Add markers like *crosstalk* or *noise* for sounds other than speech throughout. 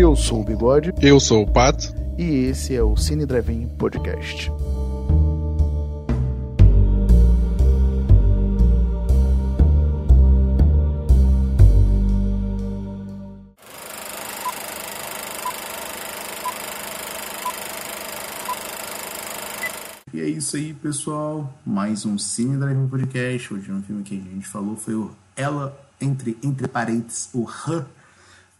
Eu sou o Bigode. Eu sou o Pato. E esse é o Cine Drive-In Podcast. E é isso aí, pessoal. Mais um Cine Drive-In Podcast. Hoje um filme que a gente falou foi o Ela, entre, entre parênteses, o Han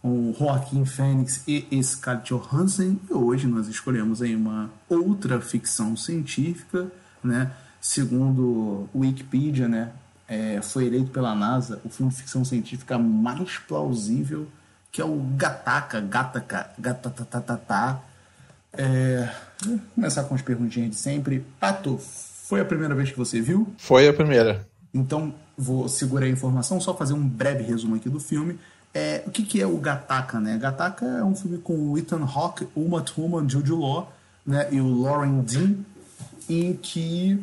com Joaquim Fênix e Scarlett Johansson. E hoje nós escolhemos aí uma outra ficção científica, né? Segundo o Wikipedia, né? É, foi eleito pela NASA o filme de ficção científica mais plausível, que é o Gataca, Gataca, Gatatatata. É, vou começar com as perguntinhas de sempre. Pato, foi a primeira vez que você viu? Foi a primeira. Então, vou segurar a informação, só fazer um breve resumo aqui do filme. É, o que, que é o Gataca, né? Gataca é um filme com o Ethan Hawke, Uma Thurman, Jude Law né, e o Lauren Dean, em que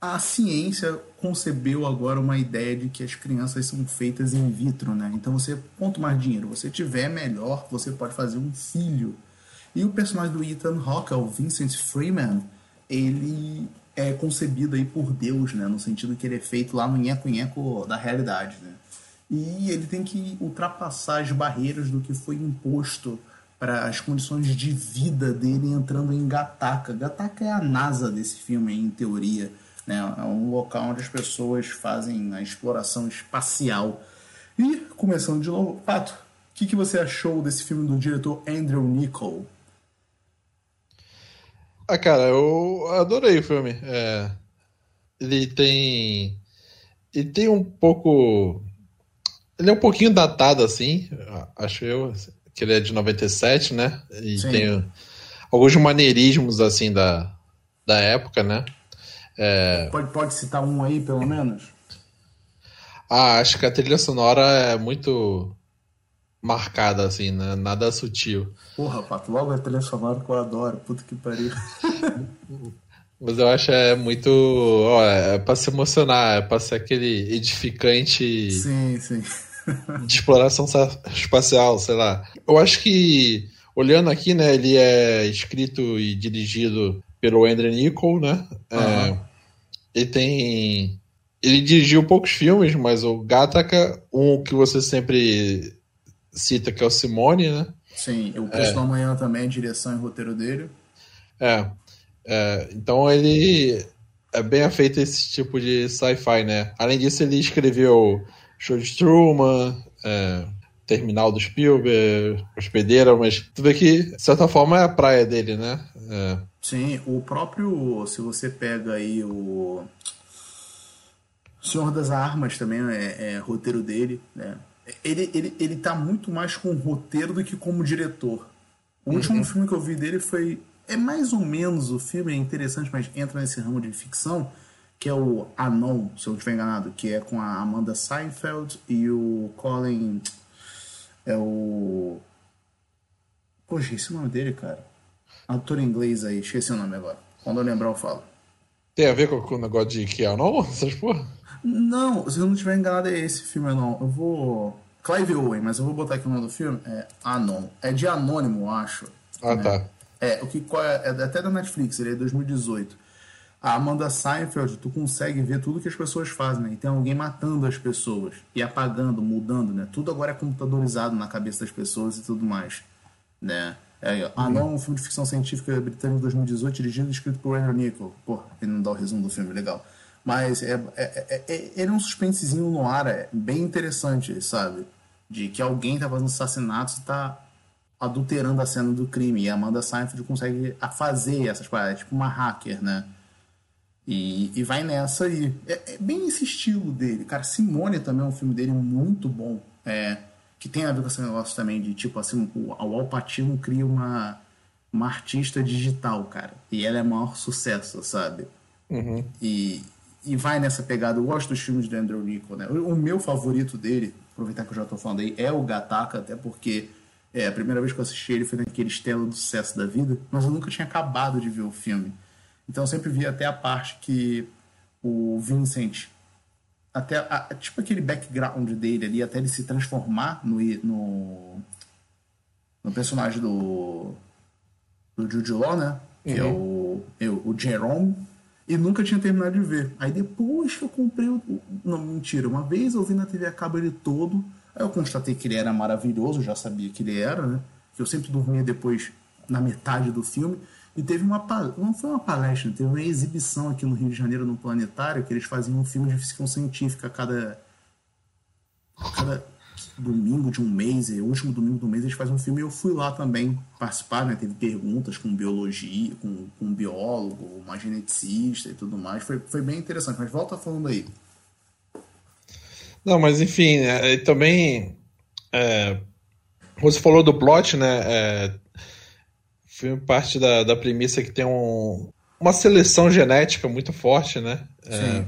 a ciência concebeu agora uma ideia de que as crianças são feitas in vitro, né? Então você, quanto mais dinheiro você tiver, melhor você pode fazer um filho. E o personagem do Ethan Hawke, é o Vincent Freeman, ele é concebido aí por Deus, né? No sentido que ele é feito lá no nheco-nheco da realidade, né? E ele tem que ultrapassar as barreiras do que foi imposto para as condições de vida dele entrando em Gataca. Gataca é a NASA desse filme, em teoria. Né? É um local onde as pessoas fazem a exploração espacial. E, começando de novo, Pato, o que, que você achou desse filme do diretor Andrew Niccol? Ah, cara, eu adorei o filme. É... Ele tem. Ele tem um pouco ele é um pouquinho datado, assim, acho eu, que ele é de 97, né? E Sim. tem alguns maneirismos, assim, da, da época, né? É... Pode, pode citar um aí, pelo menos? Ah, acho que a trilha sonora é muito marcada, assim, né? Nada sutil. Porra, Pato, logo a trilha sonora que eu adoro, puta que pariu. *laughs* Mas eu acho é muito. Ó, é pra se emocionar, é pra ser aquele edificante. Sim, sim de exploração espacial, sei lá. Eu acho que, olhando aqui, né, ele é escrito e dirigido pelo Andrew Niccol, né? Uhum. É, ele tem. Ele dirigiu poucos filmes, mas o Gataca, um que você sempre cita, que é o Simone, né? Sim, o Preço é. da Manhã também, direção e roteiro dele. É. é então ele é bem afeito esse tipo de sci-fi, né? Além disso, ele escreveu Show de Truman, é, Terminal do Spielberg, Hospedeira, mas tu vê que, de certa forma, é a praia dele, né? É. Sim, o próprio, se você pega aí o Senhor das Armas também é, é roteiro dele, né? Ele, ele, ele tá muito mais com roteiro do que como diretor. O último uhum. filme que eu vi dele foi. É mais ou menos o filme, é interessante, mas entra nesse ramo de ficção que é o Anon, se eu não estiver enganado, que é com a Amanda Seinfeld e o Colin. É o. Pô, esqueci o nome dele, cara. Ator inglês aí, esqueci o nome agora. Quando eu lembrar, eu falo. Tem a ver com, com o negócio de que é Anon? *laughs* Essas porra? Não, se eu não estiver enganado, é esse filme, não. Eu vou. Clive Owen, mas eu vou botar aqui o nome do filme. É Anon. É de Anônimo, eu acho. Ah, né? tá. É, o que é, é até da Netflix, ele é de 2018 a Amanda Seinfeld, tu consegue ver tudo que as pessoas fazem, né? E tem alguém matando as pessoas e apagando, mudando, né? Tudo agora é computadorizado na cabeça das pessoas e tudo mais, né? É, ah, não, um filme de ficção científica britânico de 2018, dirigido e escrito por Andrew Niccol. Pô, ele não dá o resumo do filme, legal. Mas é, é, é, é, ele é um suspensezinho no ar, é bem interessante, sabe? De que alguém tá fazendo assassinatos e tá adulterando a cena do crime. E a Amanda Seinfeld consegue fazer essas paradas, é tipo uma hacker, né? E, e vai nessa aí. É, é, bem esse estilo dele. Cara, Simone também é um filme dele muito bom. É, que tem a ver com esse negócio também de, tipo, assim, o, o Al Pacino cria uma, uma artista digital, cara. E ela é maior sucesso, sabe? Uhum. E, e vai nessa pegada. Eu gosto dos filmes do Andrew Niccol, né? O, o meu favorito dele, aproveitar que eu já tô falando aí, é o Gataca, até porque é, a primeira vez que eu assisti ele foi naquele Estela do Sucesso da Vida, mas eu nunca tinha acabado de ver o filme. Então eu sempre vi até a parte que o Vincent, até a, tipo aquele background dele ali, até ele se transformar no, no no personagem do. do Jude Law, né? Que uhum. é o, o Jerome. E nunca tinha terminado de ver. Aí depois que eu comprei o. Não, mentira. Uma vez eu vi na TV a cabo ele todo. Aí eu constatei que ele era maravilhoso, já sabia que ele era, né? Que eu sempre dormia depois na metade do filme. E teve uma não foi uma palestra, teve uma exibição aqui no Rio de Janeiro no Planetário que eles faziam um filme de ficção científica a cada cada domingo de um mês, o último domingo do mês eles fazem um filme e eu fui lá também participar, né? Teve perguntas com biologia, com, com um biólogo, uma geneticista e tudo mais. Foi, foi bem interessante, mas volta falando aí. Não, mas enfim, é, também é, você falou do plot, né? É, filme parte da, da premissa que tem um, uma seleção genética muito forte, né? É, Sim.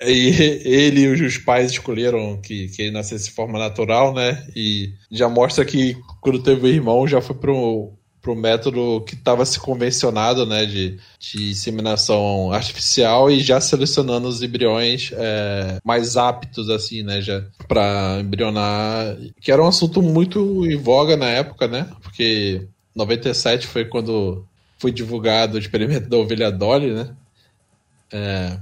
É, e *laughs* ele e os pais escolheram que, que ele nascesse de forma natural, né? E já mostra que quando teve o irmão já foi pro, pro método que estava se convencionado, né? De, de inseminação artificial e já selecionando os embriões é, mais aptos, assim, né? Já para embrionar. Que era um assunto muito em voga na época, né? Porque 97 foi quando foi divulgado o experimento da ovelha Dolly, né? É,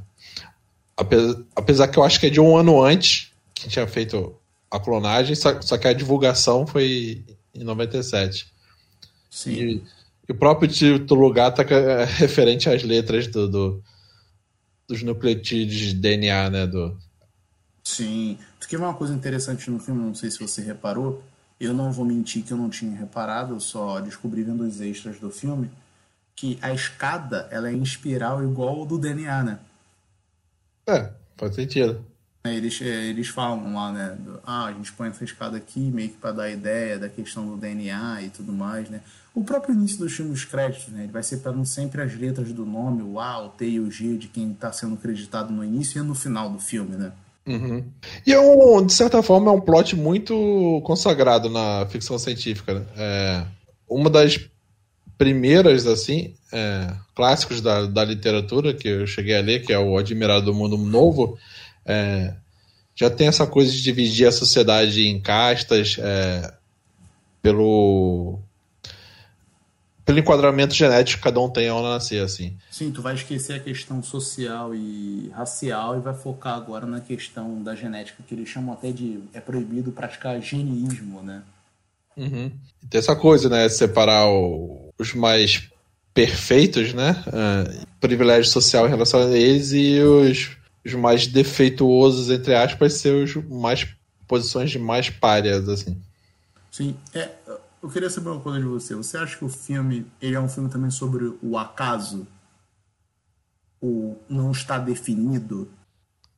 apesar, apesar, que eu acho que é de um ano antes que tinha feito a clonagem, só, só que a divulgação foi em 97. Sim. E, e o próprio título Gata é referente às letras do, do, dos nucleotídeos de DNA, né? Do... Sim. Tu quer uma coisa interessante no filme, não sei se você reparou, eu não vou mentir que eu não tinha reparado, eu só descobri vendo os extras do filme que a escada ela é em espiral igual ao do DNA, né? É, faz sentido. É, eles, é, eles falam lá, né? Ah, a gente põe essa escada aqui meio que para dar ideia da questão do DNA e tudo mais, né? O próprio início dos filmes créditos, né? Ele vai separando sempre as letras do nome, o A, o T e o G de quem está sendo acreditado no início e no final do filme, né? Uhum. E é um, de certa forma, é um plot muito consagrado na ficção científica. Né? É, uma das primeiras, assim, é, clássicos da, da literatura que eu cheguei a ler, que é o Admirado do Mundo Novo, é, já tem essa coisa de dividir a sociedade em castas é, pelo pelo enquadramento genético que cada um tem ao nascer, assim. Sim, tu vai esquecer a questão social e racial e vai focar agora na questão da genética, que eles chamam até de é proibido praticar geneísmo, né? Uhum. Tem essa coisa, né? Separar o, os mais perfeitos, né? Uh, privilégio social em relação a eles e os, os mais defeituosos, entre aspas, ser os mais posições de mais párias, assim. Sim, é, eu queria saber uma coisa de você. Você acha que o filme ele é um filme também sobre o acaso? Ou não está definido?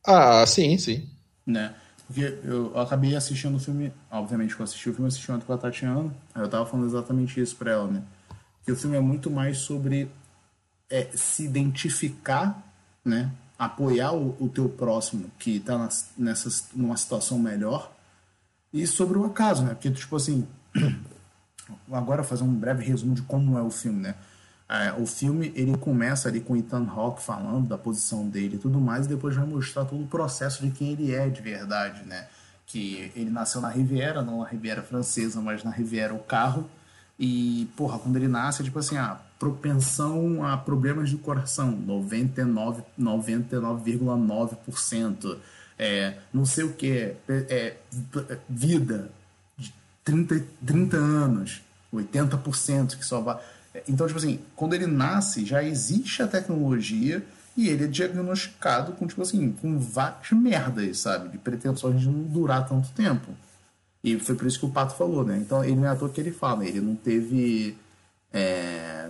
Ah, sim, sim. Né? Porque eu acabei assistindo o filme, obviamente que eu assisti o filme, assisti ontem com a Tatiana, aí eu tava falando exatamente isso pra ela, né? Que o filme é muito mais sobre é, se identificar, né? Apoiar o, o teu próximo que tá nas, nessa, numa situação melhor e sobre o acaso, né? Porque, tipo assim, agora fazer um breve resumo de como é o filme, né? É, o filme ele começa ali com Ethan Hawke falando da posição dele e tudo mais, e depois vai mostrar todo o processo de quem ele é de verdade, né? Que ele nasceu na Riviera, não na Riviera francesa, mas na Riviera o carro. E, porra, quando ele nasce, é tipo assim, a propensão a problemas do coração, 99,9%. 99, é, não sei o que, é, é, vida, 30, 30 anos, 80% que só vai. Então, tipo assim, quando ele nasce, já existe a tecnologia e ele é diagnosticado com, tipo assim, com várias merdas, sabe? De pretensões de não durar tanto tempo. E foi por isso que o Pato falou, né? Então, ele não é à toa que ele fala, ele não teve. É,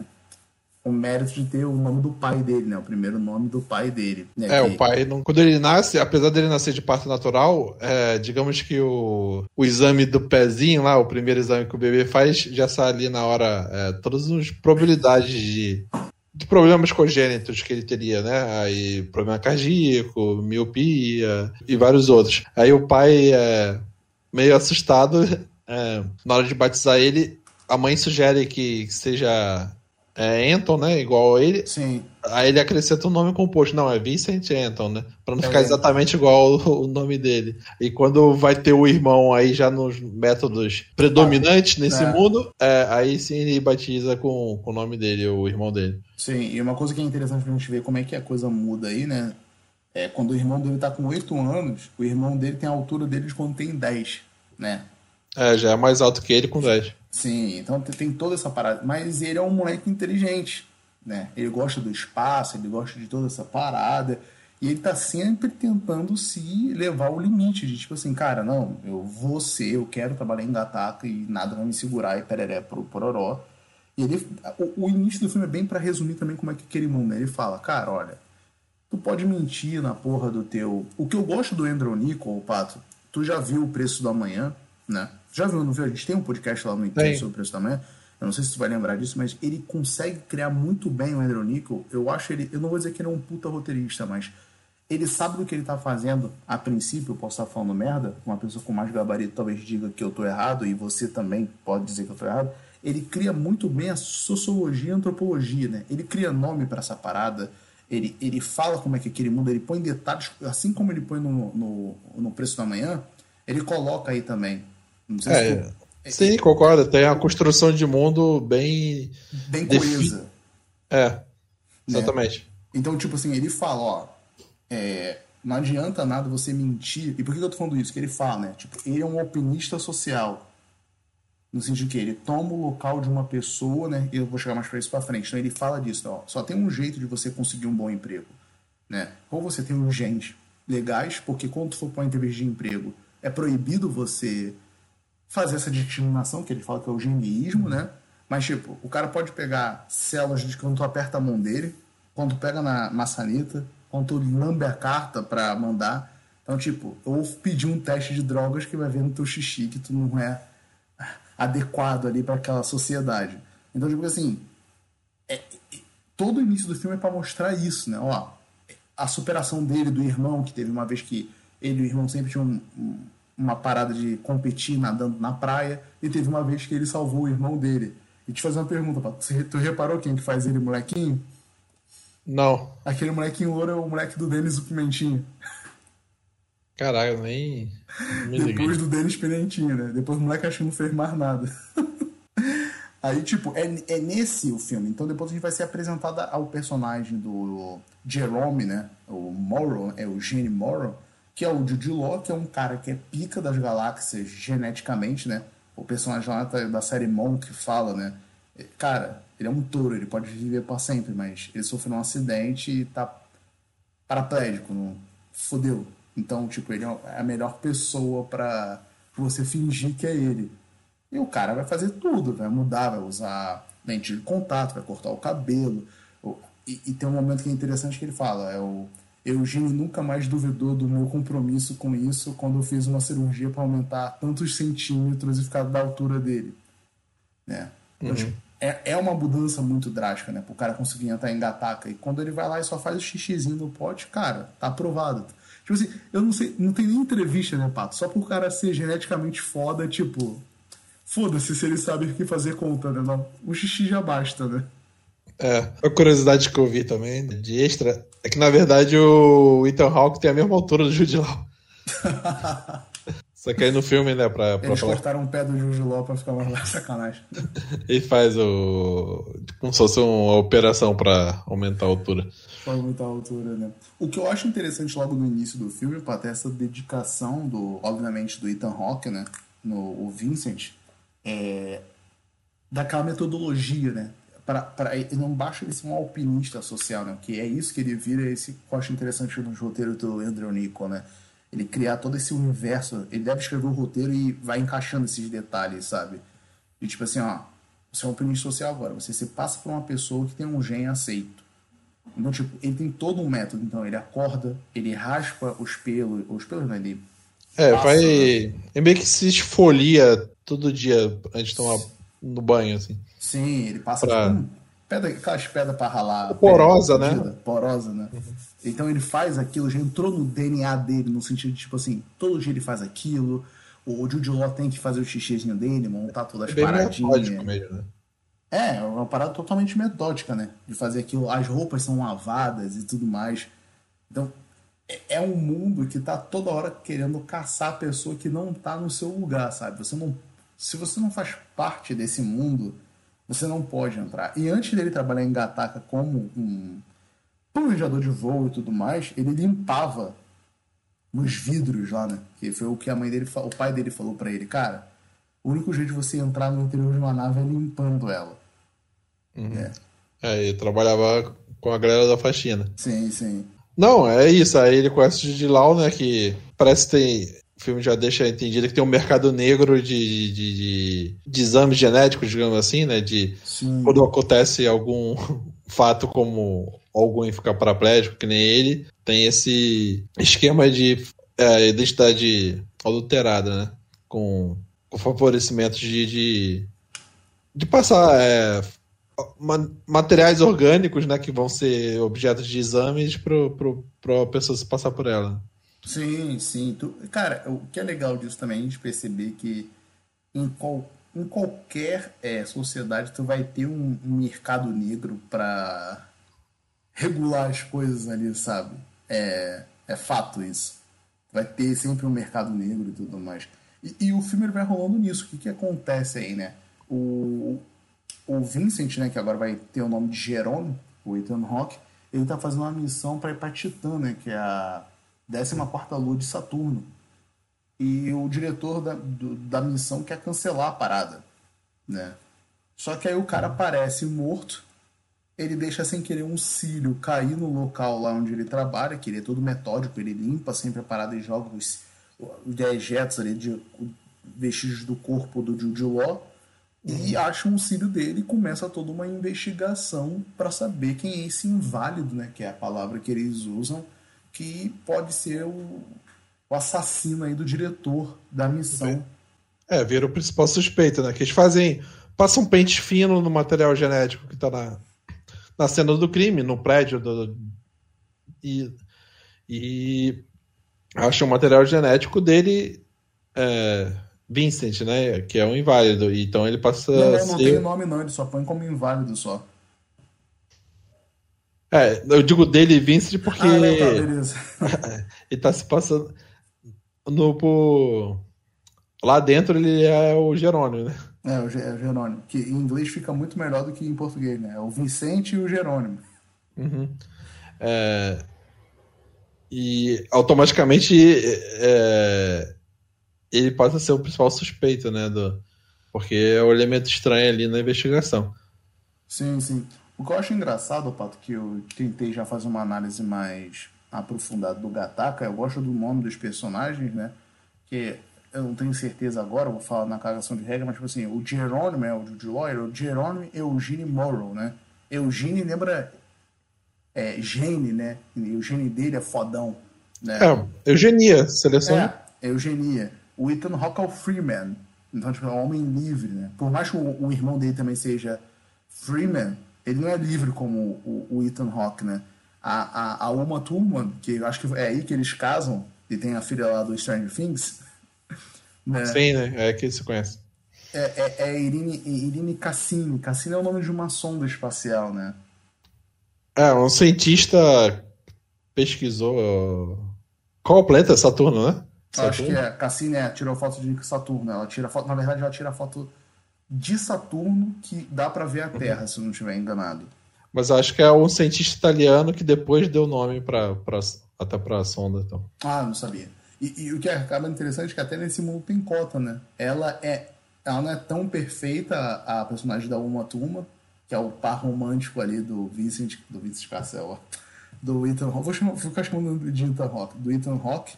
o mérito de ter o nome do pai dele, né? O primeiro nome do pai dele. Né? É, que... o pai, não... quando ele nasce, apesar dele nascer de parto natural, é, digamos que o, o exame do pezinho lá, o primeiro exame que o bebê faz, já sai ali na hora é, todas as probabilidades de, de problemas congênitos que ele teria, né? Aí, problema cardíaco, miopia e vários outros. Aí o pai, é, meio assustado, é, na hora de batizar ele, a mãe sugere que seja é Anton, né? Igual ele. Sim. Aí ele acrescenta um nome composto. Não, é Vincent Anton, né? Pra não é ficar exatamente igual o, o, nome dele. E quando vai ter o irmão aí já nos métodos predominantes ah, nesse é. mundo, é, aí sim ele batiza com, com o nome dele, o irmão dele. Sim, e uma coisa que é interessante pra gente ver como é que a coisa muda aí, né? É quando o irmão dele tá com 8 anos, o irmão dele tem a altura dele de quando tem 10, né? É, já é mais alto que ele com 10. Sim, então tem toda essa parada. Mas ele é um moleque inteligente, né? Ele gosta do espaço, ele gosta de toda essa parada. E ele tá sempre tentando se levar ao limite de tipo assim, cara, não, eu vou ser, eu quero trabalhar em Gataca e nada vai me segurar e pereré pro pororó. E ele, o, o início do filme é bem para resumir também como é que aquele mundo, né? Ele fala, cara, olha, tu pode mentir na porra do teu. O que eu gosto do Andrew Nichol, Pato, tu já viu o preço do amanhã, né? Já viu, não viu? A gente tem um podcast lá no YouTube sobre o preço da manhã. Eu não sei se você vai lembrar disso, mas ele consegue criar muito bem o Andrew Nichol. Eu acho ele. Eu não vou dizer que ele é um puta roteirista, mas ele sabe do que ele tá fazendo. A princípio, eu posso estar falando merda. Uma pessoa com mais gabarito talvez diga que eu tô errado, e você também pode dizer que eu tô errado. Ele cria muito bem a sociologia e a antropologia, né? Ele cria nome para essa parada. Ele, ele fala como é que aquele mundo, ele põe detalhes, assim como ele põe no, no, no preço da manhã, ele coloca aí também não sei é, se é, Sim, concordo. Tem a construção de mundo bem. Bem coesa. É, né? exatamente. Né? Então, tipo assim, ele fala, ó. É, não adianta nada você mentir. E por que eu tô falando isso? Que ele fala, né? Tipo, ele é um alpinista social. No sentido que ele toma o local de uma pessoa, né? E eu vou chegar mais pra isso pra frente. Então ele fala disso, ó. Só tem um jeito de você conseguir um bom emprego. Né? Ou você tem uns genes legais, porque quando tu for pra uma entrevista de emprego, é proibido você fazer essa discriminação, que ele fala que é o geniísmo, né? Mas, tipo, o cara pode pegar células de quando tu aperta a mão dele, quando tu pega na maçaneta, quando tu lambe a carta para mandar. Então, tipo, ou pedir um teste de drogas que vai ver no teu xixi que tu não é adequado ali para aquela sociedade. Então, tipo assim, é, é, todo o início do filme é para mostrar isso, né? Ó, a superação dele, do irmão, que teve uma vez que ele e o irmão sempre tinham um, um uma parada de competir nadando na praia e teve uma vez que ele salvou o irmão dele. E te fazer uma pergunta, Pato. Tu reparou quem que faz ele molequinho? Não. Aquele molequinho ouro é o moleque do Denis o Pimentinho. Caralho, nem. Depois do Denis Pimentinho, né? Depois o moleque acho que não fez mais nada. *laughs* Aí, tipo, é, é nesse o filme. Então depois a gente vai ser apresentada ao personagem do Jerome, né? O Morrow, é o Gene Morrow que é o Jude Law, que é um cara que é pica das galáxias geneticamente, né? O personagem lá da série Monk fala, né? Cara, ele é um touro, ele pode viver para sempre, mas ele sofreu um acidente e tá paraplégico, não fodeu. Então, tipo, ele é a melhor pessoa para você fingir que é ele. E o cara vai fazer tudo, vai mudar, vai usar lente de contato, vai cortar o cabelo. E, e tem um momento que é interessante que ele fala, é o Eugênio nunca mais duvidou do meu compromisso com isso quando eu fiz uma cirurgia para aumentar tantos centímetros e ficar da altura dele. Né? Então, uhum. É, é uma mudança muito drástica, né? Pro cara conseguir entrar em gataca. E quando ele vai lá e só faz o xixizinho no pote, cara, tá aprovado. Tipo assim, eu não sei, não tem nem entrevista, né, Pato? Só por cara ser geneticamente foda, tipo, foda-se se ele sabe o que fazer conta, né? Não, o xixi já basta, né? É, a curiosidade que eu vi também, de extra, é que na verdade o Ethan Hawke tem a mesma altura do Jude Law. *laughs* Só que aí no filme, né, pra, pra Eles falar... cortaram o pé do Jude Law pra ficar mais *laughs* sacanagem. Ele *laughs* faz o... como se fosse uma operação pra aumentar a altura. Pra aumentar a altura, né. O que eu acho interessante logo no início do filme, para essa dedicação do, obviamente, do Ethan Hawke, né, no o Vincent, é daquela metodologia, né, para não basta ele ser um alpinista social, né? Que é isso que ele vira, esse que eu acho interessante no roteiro do Andrew Nichol, né? Ele criar todo esse universo, ele deve escrever o roteiro e vai encaixando esses detalhes, sabe? E tipo assim, ó, você é um alpinista social agora, você se passa por uma pessoa que tem um gene aceito. Então, tipo, ele tem todo um método. Então, ele acorda, ele raspa os pelos, os pelos, né? Ele é, passa, vai. Né? É meio que se esfolia todo dia antes de tomar no banho, assim. Sim, ele passa pra... tipo, pedra, aquelas pedras para ralar. Porosa, né? Porosa, né? Uhum. Então ele faz aquilo, já entrou no DNA dele, no sentido de, tipo assim, todo dia ele faz aquilo. O Jude Law tem que fazer o xixizinho dele, montar todas as é paradinhas. Mesmo, né? É, é uma parada totalmente metódica, né? De fazer aquilo. As roupas são lavadas e tudo mais. Então, é, é um mundo que tá toda hora querendo caçar a pessoa que não tá no seu lugar, sabe? Você não, se você não faz parte desse mundo, você não pode entrar. E antes dele trabalhar em Gataca como um planejador de voo e tudo mais, ele limpava os vidros lá, né? Que foi o que a mãe dele, o pai dele falou para ele, cara. O único jeito de você entrar no interior de uma nave é limpando ela. Uhum. É. é, ele trabalhava com a galera da faxina. Sim, sim. Não, é isso. Aí ele conhece o Didilau, né? Que parece que tem. O filme já deixa entendido que tem um mercado negro de, de, de, de exames genéticos, digamos assim, né? De Sim. quando acontece algum *laughs* fato como algum ficar paraplégico, que nem ele, tem esse esquema de é, identidade adulterada, né? Com, com favorecimento de, de, de passar é, materiais orgânicos, né, que vão ser objetos de exames para a pessoa se passar por ela. Sim, sim. Tu, cara, o que é legal disso também é a gente perceber que em, qual, em qualquer é, sociedade tu vai ter um, um mercado negro para regular as coisas ali, sabe? É, é fato isso. Vai ter sempre um mercado negro e tudo mais. E, e o filme vai rolando nisso. O que, que acontece aí, né? O, o Vincent, né, que agora vai ter o nome de Jerome, o Ethan Hawke, ele tá fazendo uma missão para ir para Titã, né, que é a 14 lua de Saturno. E o diretor da, do, da missão quer cancelar a parada, né? Só que aí o cara aparece morto, ele deixa sem querer um cílio cair no local lá onde ele trabalha, que ele é todo metódico, ele limpa sempre a parada e joga os, os dejetos ali de vestígios do corpo do Jude Law e acham o cílio dele e começa toda uma investigação para saber quem é esse inválido, né, que é a palavra que eles usam, que pode ser o, o assassino aí do diretor da missão. É, vira o principal suspeito, né? Que eles fazem. Passam um pente fino no material genético que tá na, na cena do crime, no prédio do, e, e acham o material genético dele. É, Vincent, né? Que é um inválido. Então ele passa. Não, não, não ser... tem nome, não, ele só põe como inválido só. É, eu digo dele Vincent porque. Ah, não, tá, beleza. ele tá se passando. No, por... Lá dentro ele é o Jerônimo, né? É, o Jerônimo. Que em inglês fica muito melhor do que em português, né? É o Vicente e o Jerônimo. Uhum. É... E automaticamente é ele passa a ser o principal suspeito, né? Do, porque é o elemento estranho ali na investigação. Sim, sim. O que eu acho engraçado, Pato, que eu tentei já fazer uma análise mais aprofundada do Gataka, eu gosto do nome dos personagens, né? Que eu não tenho certeza agora, vou falar na cagação de regra, mas tipo assim, o Jerônimo é o de Lawyer, o Jerônimo Eugene Morrow, né? Eugene lembra é, Gene, né? o gene dele é fodão. Né? É, eugenia, seleção. É, eugenia o Ethan Hawke é o Freeman. Então, tipo, é um homem livre, né? Por mais que o, o irmão dele também seja Freeman, ele não é livre como o, o Ethan Hawke, né? A, a, a Uma Thurman, que acho que é aí que eles casam, e tem a filha lá do Stranger Things. *laughs* Né? Sim, né? É que se conhece. É, é, é Irine, Irine Cassini. Cassini é o nome de uma sonda espacial, né? É, um cientista pesquisou. Qual o planeta? Saturno, né? Eu acho que é. Cassini é, tirou foto de Saturno. Ela tira foto, na verdade, ela tira foto de Saturno que dá para ver a Terra, uhum. se não estiver enganado. Mas acho que é um cientista italiano que depois deu nome para até para a sonda. Então. Ah, não sabia. E, e, o que acaba interessante é que até nesse mundo tem cota, né? Ela é, ela não é tão perfeita a, a personagem da Uma Turma, que é o par romântico ali do Vincent, do Vincent Cassel, do Ethan Hawke. Vou, chamar, vou ficar chamando de Ethan Hawke, do Ethan Hawke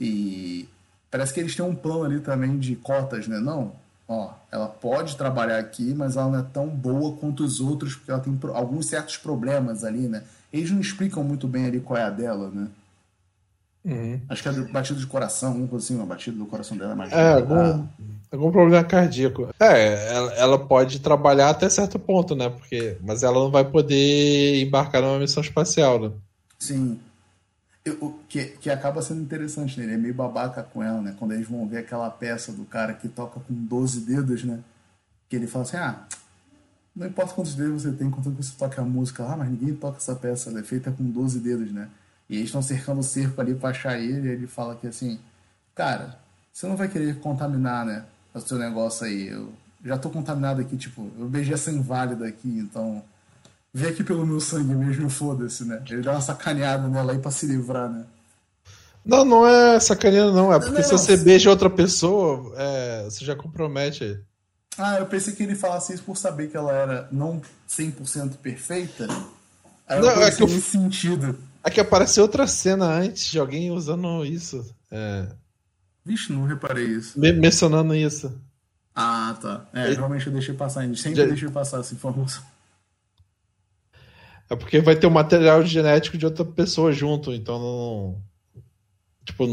e parece que eles têm um plano ali também de cotas, né? Não, ó, ela pode trabalhar aqui, mas ela não é tão boa quanto os outros, porque ela tem alguns certos problemas ali, né? Eles não explicam muito bem ali qual é a dela, né? Uhum. Acho que é batida de coração, alguma coisa assim, uma batida do coração dela é mais. É, algum, algum problema cardíaco. É, ela, ela, pode trabalhar até certo ponto, né? Porque, mas ela não vai poder embarcar numa missão espacial, né? Sim o que, que acaba sendo interessante, né? Ele é meio babaca com ela, né? Quando eles vão ver aquela peça do cara que toca com 12 dedos, né? Que ele fala assim, ah, não importa quantos dedos você tem, contanto que você toca a música lá, mas ninguém toca essa peça, ela é feita com 12 dedos, né? E eles estão cercando o cerco ali pra achar ele, e ele fala que assim, cara, você não vai querer contaminar, né? O seu negócio aí. Eu já tô contaminado aqui, tipo, eu beijei essa inválida aqui, então. Vem aqui pelo meu sangue mesmo, foda-se, né? Ele dá uma sacaneada nela aí pra se livrar, né? Não, não é sacaneando, não. É porque não, se você beija outra pessoa, é, você já compromete. Ah, eu pensei que ele falasse isso por saber que ela era não 100% perfeita. Aí não, é que eu... sentido. É que apareceu outra cena antes de alguém usando isso. É... Vixe, não reparei isso. Me mencionando isso. Ah, tá. É, realmente eu deixei passar. Sempre já... deixei passar essa informação. É porque vai ter o um material genético de outra pessoa junto, então não. Tipo,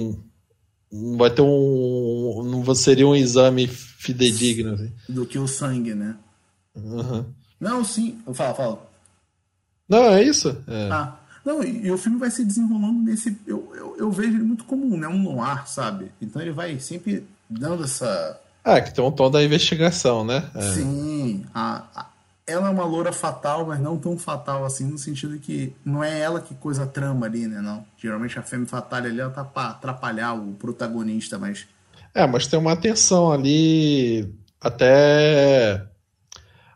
não vai ter um. Não seria um exame fidedigno. Assim. Do que o sangue, né? Uhum. Não, sim. Fala, fala. Não, é isso. É. Ah. Não, e, e, o filme vai se desenrolando nesse. Eu, eu, eu, vejo ele muito como né, um noir, sabe? Então ele vai sempre dando essa. Ah, que tem um tom da investigação, né? É. Sim. A, a, ela é uma loura fatal, mas não tão fatal assim, no sentido que não é ela que coisa trama ali, né? Não. Geralmente a femme fatale ali ela tá pra atrapalhar o protagonista, mas. É, mas tem uma tensão ali até.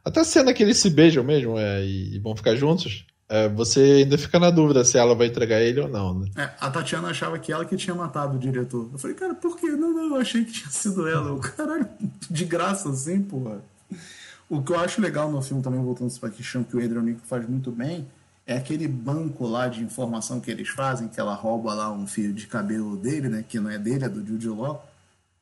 Até a cena que eles se beijam mesmo é, e vão ficar juntos. É, você ainda fica na dúvida se ela vai entregar ele ou não, né? É, a Tatiana achava que ela que tinha matado o diretor. Eu falei, cara, por quê? Não, não, eu achei que tinha sido ela. O caralho, de graça assim, porra. O que eu acho legal no filme também, voltando para a questão que o Adrian Nico faz muito bem, é aquele banco lá de informação que eles fazem, que ela rouba lá um fio de cabelo dele, né? Que não é dele, é do Jude Law.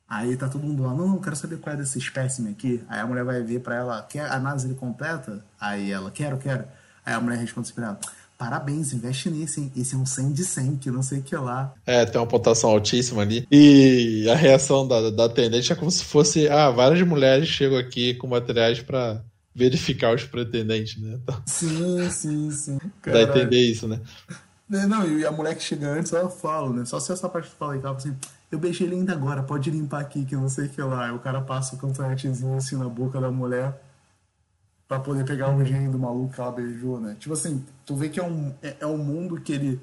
Aí tá todo mundo lá, não, não, quero saber qual é desse espécime aqui. Aí a mulher vai ver para ela, quer a análise completa? Aí ela, quero, quero. Aí a mulher responde assim pra ela, parabéns, investe nesse, hein? Esse é um 100 de 100, que não sei o que lá. É, tem uma pontuação altíssima ali. E a reação da, da atendente é como se fosse, ah, várias mulheres chegam aqui com materiais para verificar os pretendentes, né? Então, sim, sim, sim. Dá a entender isso, né? É, não, e a mulher que chega antes, ela fala, né? Só se essa parte fala ela fala assim, eu beijei ele ainda agora, pode limpar aqui, que não sei o que lá. Aí o cara passa o cantonetezinho assim na boca da mulher para poder pegar o gênio do maluco que ela beijou, né? Tipo assim, tu vê que é um, é, é um mundo que ele.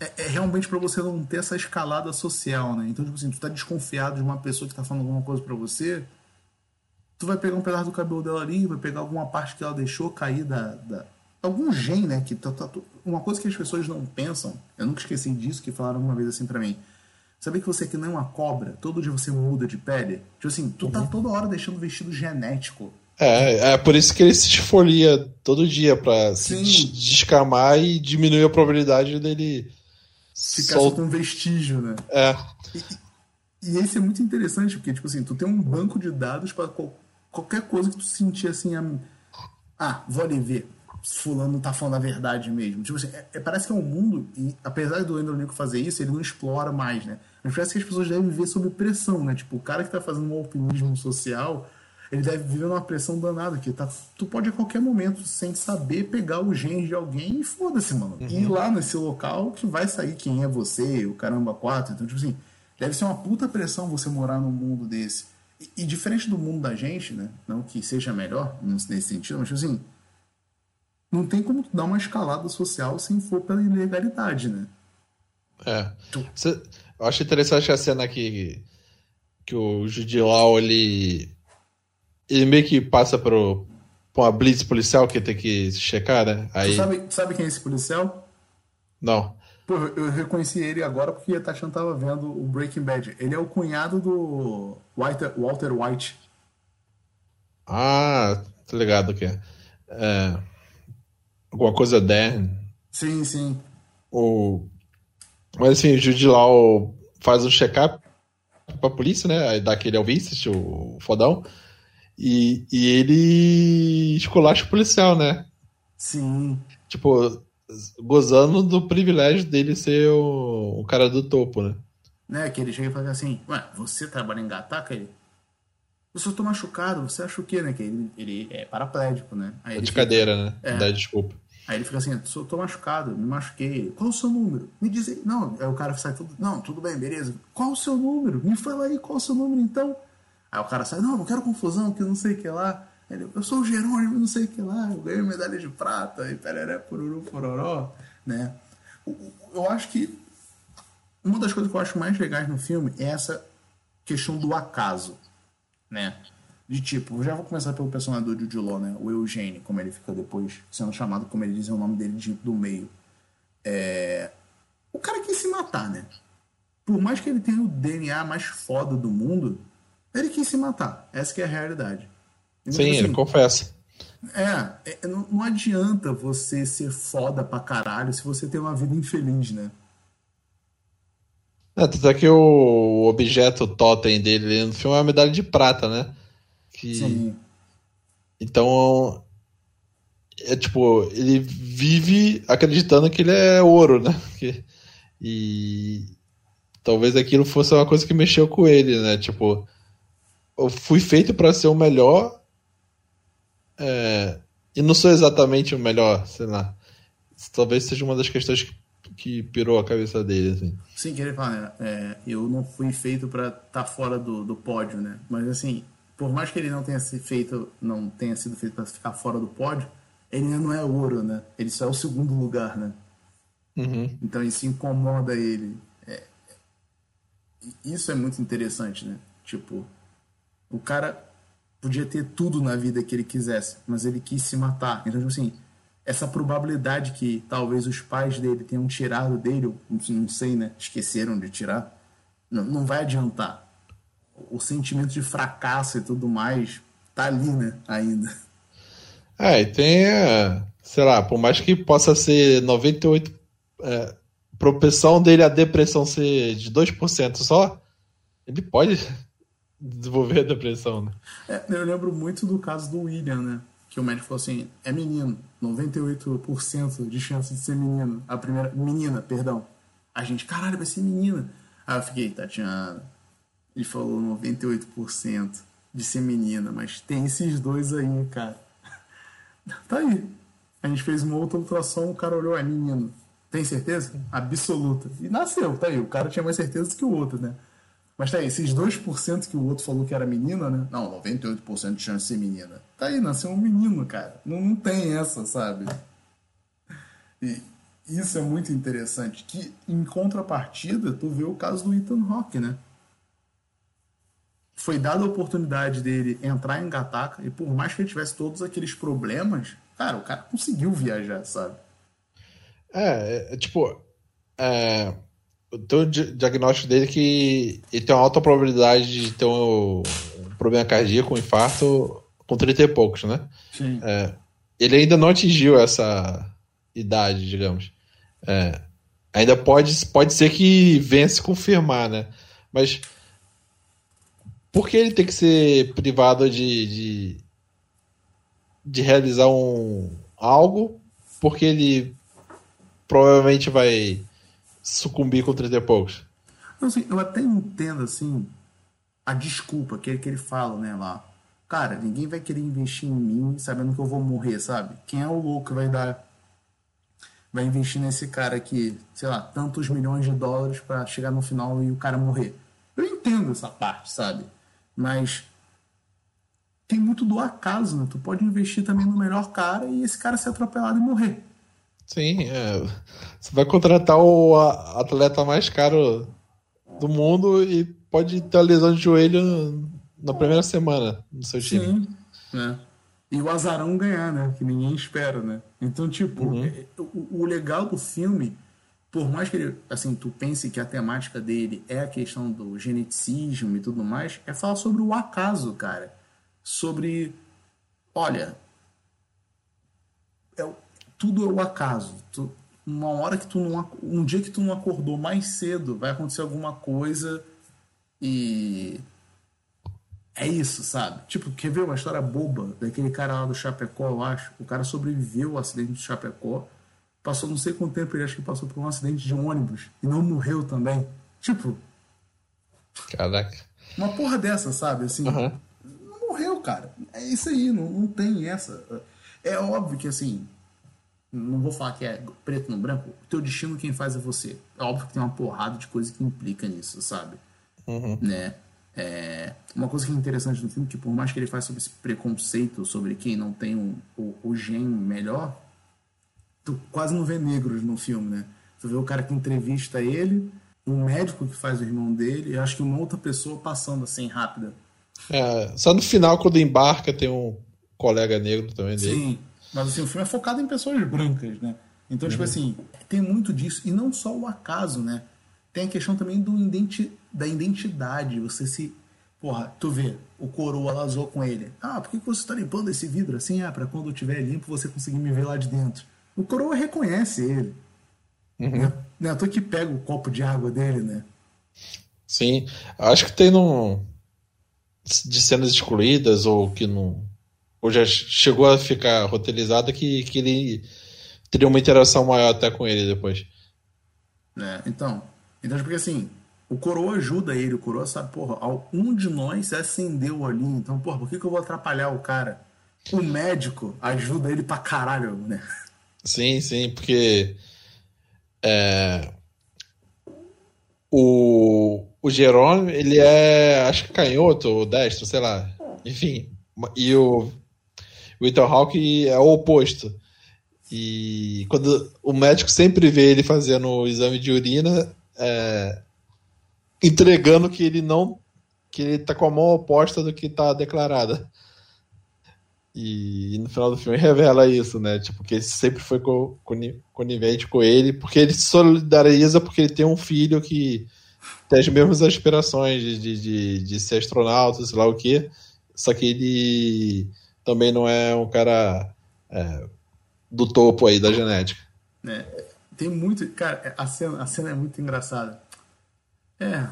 É, é realmente para você não ter essa escalada social, né? Então, tipo assim, tu tá desconfiado de uma pessoa que tá falando alguma coisa para você, tu vai pegar um pedaço do cabelo dela ali, vai pegar alguma parte que ela deixou cair da. da algum gene, né? Que tá, tá, uma coisa que as pessoas não pensam, eu nunca esqueci disso, que falaram uma vez assim para mim. Sabia que você que não é uma cobra, todo dia você muda de pele? Tipo assim, tu tá uhum. tá toda hora deixando vestido genético é, é por isso que ele se esfolia todo dia pra Sim. se descamar e diminuir a probabilidade dele ficar sol... só com vestígio, né? É. E, e, esse é muito interessante, porque, tipo assim, tu tem um banco de dados para qualquer coisa que tu sentir assim. Ah, vou ali ver. Fulano tá falando a verdade mesmo. Tipo assim, é, é, parece que é um mundo, e apesar do Andrew Nico fazer isso, ele não explora mais, né? Mas parece que as pessoas devem viver sob pressão, né? Tipo, o cara que tá fazendo um alpinismo social ele deve viver numa pressão danada, que tá, tu pode a qualquer momento, sem saber, pegar o genes de alguém e foda-se, mano. Uhum. E ir lá nesse local que vai sair quem é você, o caramba quatro. Então, tipo assim, deve ser uma puta pressão você morar num mundo desse. E, e diferente do mundo da gente, né? Não que seja melhor nesse sentido, mas tipo assim, não tem como dar uma escalada social sem for pela ilegalidade, né? É. Tu... eu acho interessante a cena que, que o Judilau, ele ele meio que passa por, por uma blitz policial que tem que checar, né? Aí... Tu sabe, sabe quem é esse policial? Não. Pô, eu reconheci ele agora porque a Tatiana tava vendo o Breaking Bad. Ele é o cunhado do Walter, Walter White. Ah, tô ligado que é. Alguma coisa Dan. Sim, sim. O... Mas assim, o Jude Law faz um check-up pra polícia, né? Aí dá aquele Alvices, o fodão. E, e ele esculacha o policial, né? Sim. Tipo, gozando do privilégio dele ser o, o cara do topo, né? Né, que ele chega e fala assim, ué, você trabalha em Gataca? Ele, eu só tô machucado, você acha o quê, né? Que ele, ele é paraplégico, né? Aí é de fica, cadeira, né? É. Dá desculpa. Aí ele fica assim, só tô machucado, me machuquei. Qual o seu número? Me diz aí. Não, aí o cara sai tudo, não, tudo bem, beleza. Qual o seu número? Me fala aí qual o seu número então. Aí o cara sai, não, não quero confusão, que não sei o que lá. Ele, eu sou o Jerônimo, não sei o que lá, eu ganhei medalha de prata, e pereré, pururu, pororó, né? Eu acho que uma das coisas que eu acho mais legais no filme é essa questão do acaso, né? De tipo, já vou começar pelo personagem do Jude Law, né? O Eugênio, como ele fica depois sendo chamado, como ele diz, é o nome dele de, do meio. É... O cara quis se matar, né? Por mais que ele tenha o DNA mais foda do mundo, ele quis se matar. Essa que é a realidade. Então, Sim, assim, ele confessa. É, é não, não, adianta você ser foda pra caralho se você tem uma vida infeliz, né? É, tanto é que o objeto totem dele no filme é uma medalha de prata, né? Que... Sim. Então, é tipo, ele vive acreditando que ele é ouro, né? Que... E talvez aquilo fosse uma coisa que mexeu com ele, né? Tipo, eu fui feito para ser o melhor é, e não sou exatamente o melhor, sei lá. Talvez seja uma das questões que, que pirou a cabeça dele, assim. Sim, que ele fala, né? É, eu não fui feito para estar tá fora do, do pódio, né? Mas assim, por mais que ele não tenha sido feito, não tenha sido feito para ficar fora do pódio, ele ainda não é ouro, né? Ele só é o segundo lugar, né? Uhum. Então isso incomoda ele. É, isso é muito interessante, né? Tipo, o cara podia ter tudo na vida que ele quisesse, mas ele quis se matar. Então, tipo assim, essa probabilidade que talvez os pais dele tenham tirado dele, não sei, né? Esqueceram de tirar, não, vai adiantar. O sentimento de fracasso e tudo mais tá ali, né? Ainda. É, e tem, é, sei lá, por mais que possa ser 98 é, propensão dele a depressão ser de 2% só, ele pode desenvolver a depressão, né? É, eu lembro muito do caso do William, né? Que o médico falou assim: é menino, 98% de chance de ser menino. A primeira. Menina, perdão. A gente, caralho, vai ser menina. Aí eu fiquei, Tatiana. Ele falou 98% de ser menina, mas tem esses dois aí, cara. *laughs* tá aí. A gente fez uma outra ultrassom, o cara olhou, é menino. Tem certeza? Absoluta. E nasceu, tá aí. O cara tinha mais certeza do que o outro, né? Mas tá aí, esses 2% que o outro falou que era menina, né? Não, 98% de chance de ser menina. Tá aí, nasceu um menino, cara. Não, não tem essa, sabe? E isso é muito interessante. Que em contrapartida, tu vê o caso do Ethan Hawke, né? Foi dada a oportunidade dele entrar em Gataca e por mais que ele tivesse todos aqueles problemas, cara, o cara conseguiu viajar, sabe? É, é tipo. É o diagnóstico dele é que ele tem uma alta probabilidade de ter um, um problema cardíaco, um infarto com 30 e poucos, né? Sim. É, ele ainda não atingiu essa idade, digamos. É, ainda pode, pode ser que venha se confirmar, né? Mas por que ele tem que ser privado de, de, de realizar um algo? Porque ele provavelmente vai sucumbir com 30 e poucos. Não, assim, eu até entendo, assim, a desculpa que, que ele fala, né, lá. Cara, ninguém vai querer investir em mim sabendo que eu vou morrer, sabe? Quem é o louco que vai dar. Vai investir nesse cara aqui, sei lá, tantos milhões de dólares para chegar no final e o cara morrer? Eu entendo essa parte, sabe? Mas tem muito do acaso, né? Tu pode investir também no melhor cara e esse cara ser atropelado e morrer. Sim, é. Você vai contratar o atleta mais caro do mundo e pode ter a lesão de joelho na primeira semana no seu time. Sim, né? E o azarão ganhar, né? Que ninguém espera, né? Então, tipo, uhum. É, o, o, legal do filme, por mais que ele, assim, tu pense que a temática dele é a questão do geneticismo e tudo mais, é falar sobre o acaso, cara. Sobre, olha, é, tudo é o acaso. Tu, uma hora que tu não. Um dia que tu não acordou mais cedo, vai acontecer alguma coisa e. É isso, sabe? Tipo, quer ver uma história boba daquele cara lá do Chapecó, eu acho? O cara sobreviveu ao acidente do Chapecó, passou não sei quanto tempo, ele acho que passou por um acidente de ônibus e não morreu também. Tipo. Caraca. Uma porra dessa, sabe? Assim. Uhum. Não morreu, cara. É isso aí, não, não tem essa. É óbvio que assim, não vou falar que é preto no branco, o teu destino quem faz é você. É óbvio que tem uma porrada de coisa que implica nisso, sabe? Uhum. Né? É, uma coisa que é interessante no filme, que por mais que ele faça sobre esse preconceito sobre quem não tem um, o, o gene melhor, tu quase não vê negros no filme, né? Tu vê o cara que entrevista ele, um médico que faz o irmão dele, e acho que uma outra pessoa passando assim, rápida. É, só no final, quando embarca, tem um colega negro também dele. Sim, mas assim, o filme é focado em pessoas brancas, né? Então, tipo uhum. tipo assim, tem muito disso. E não só o acaso, né? Tem a questão também do identi da identidade. Você se. Porra, tu vê, o coroa lazou com ele. Ah, por que você está limpando esse vidro assim? Ah, pra quando eu tiver limpo você conseguir me ver lá de dentro. O coroa reconhece ele. Uhum. Né? Não é à que pega o copo de água dele, né? Sim, acho que tem num. de cenas excluídas ou que não. Ou já chegou a ficar roteirizada que, que ele teria uma interação maior até com ele depois. É, então. Então, porque assim, o coroa ajuda ele, o coroa sabe, porra, um de nós acendeu ali, então, porra, por que, que eu vou atrapalhar o cara? O médico ajuda ele pra caralho, né? Sim, sim, porque é, o, o Jerome, ele é, acho que canhoto ou destro, sei lá. Enfim, e o, o Ethan Hawke é o oposto. E quando o médico sempre vê ele fazendo o exame de urina, é, entregando que ele não. que ele tá com a mão oposta do que tá declarada. E, no final do filme revela isso, né? Tipo, que ele sempre foi conivente com ele, porque ele se solidariza porque ele tem um filho que tem as mesmas aspirações de, de, de, de ser astronauta, sei lá o quê. Só que ele também não é um cara é, do topo aí da genética. É, tem muito. Cara, a cena, a cena é muito engraçada. É,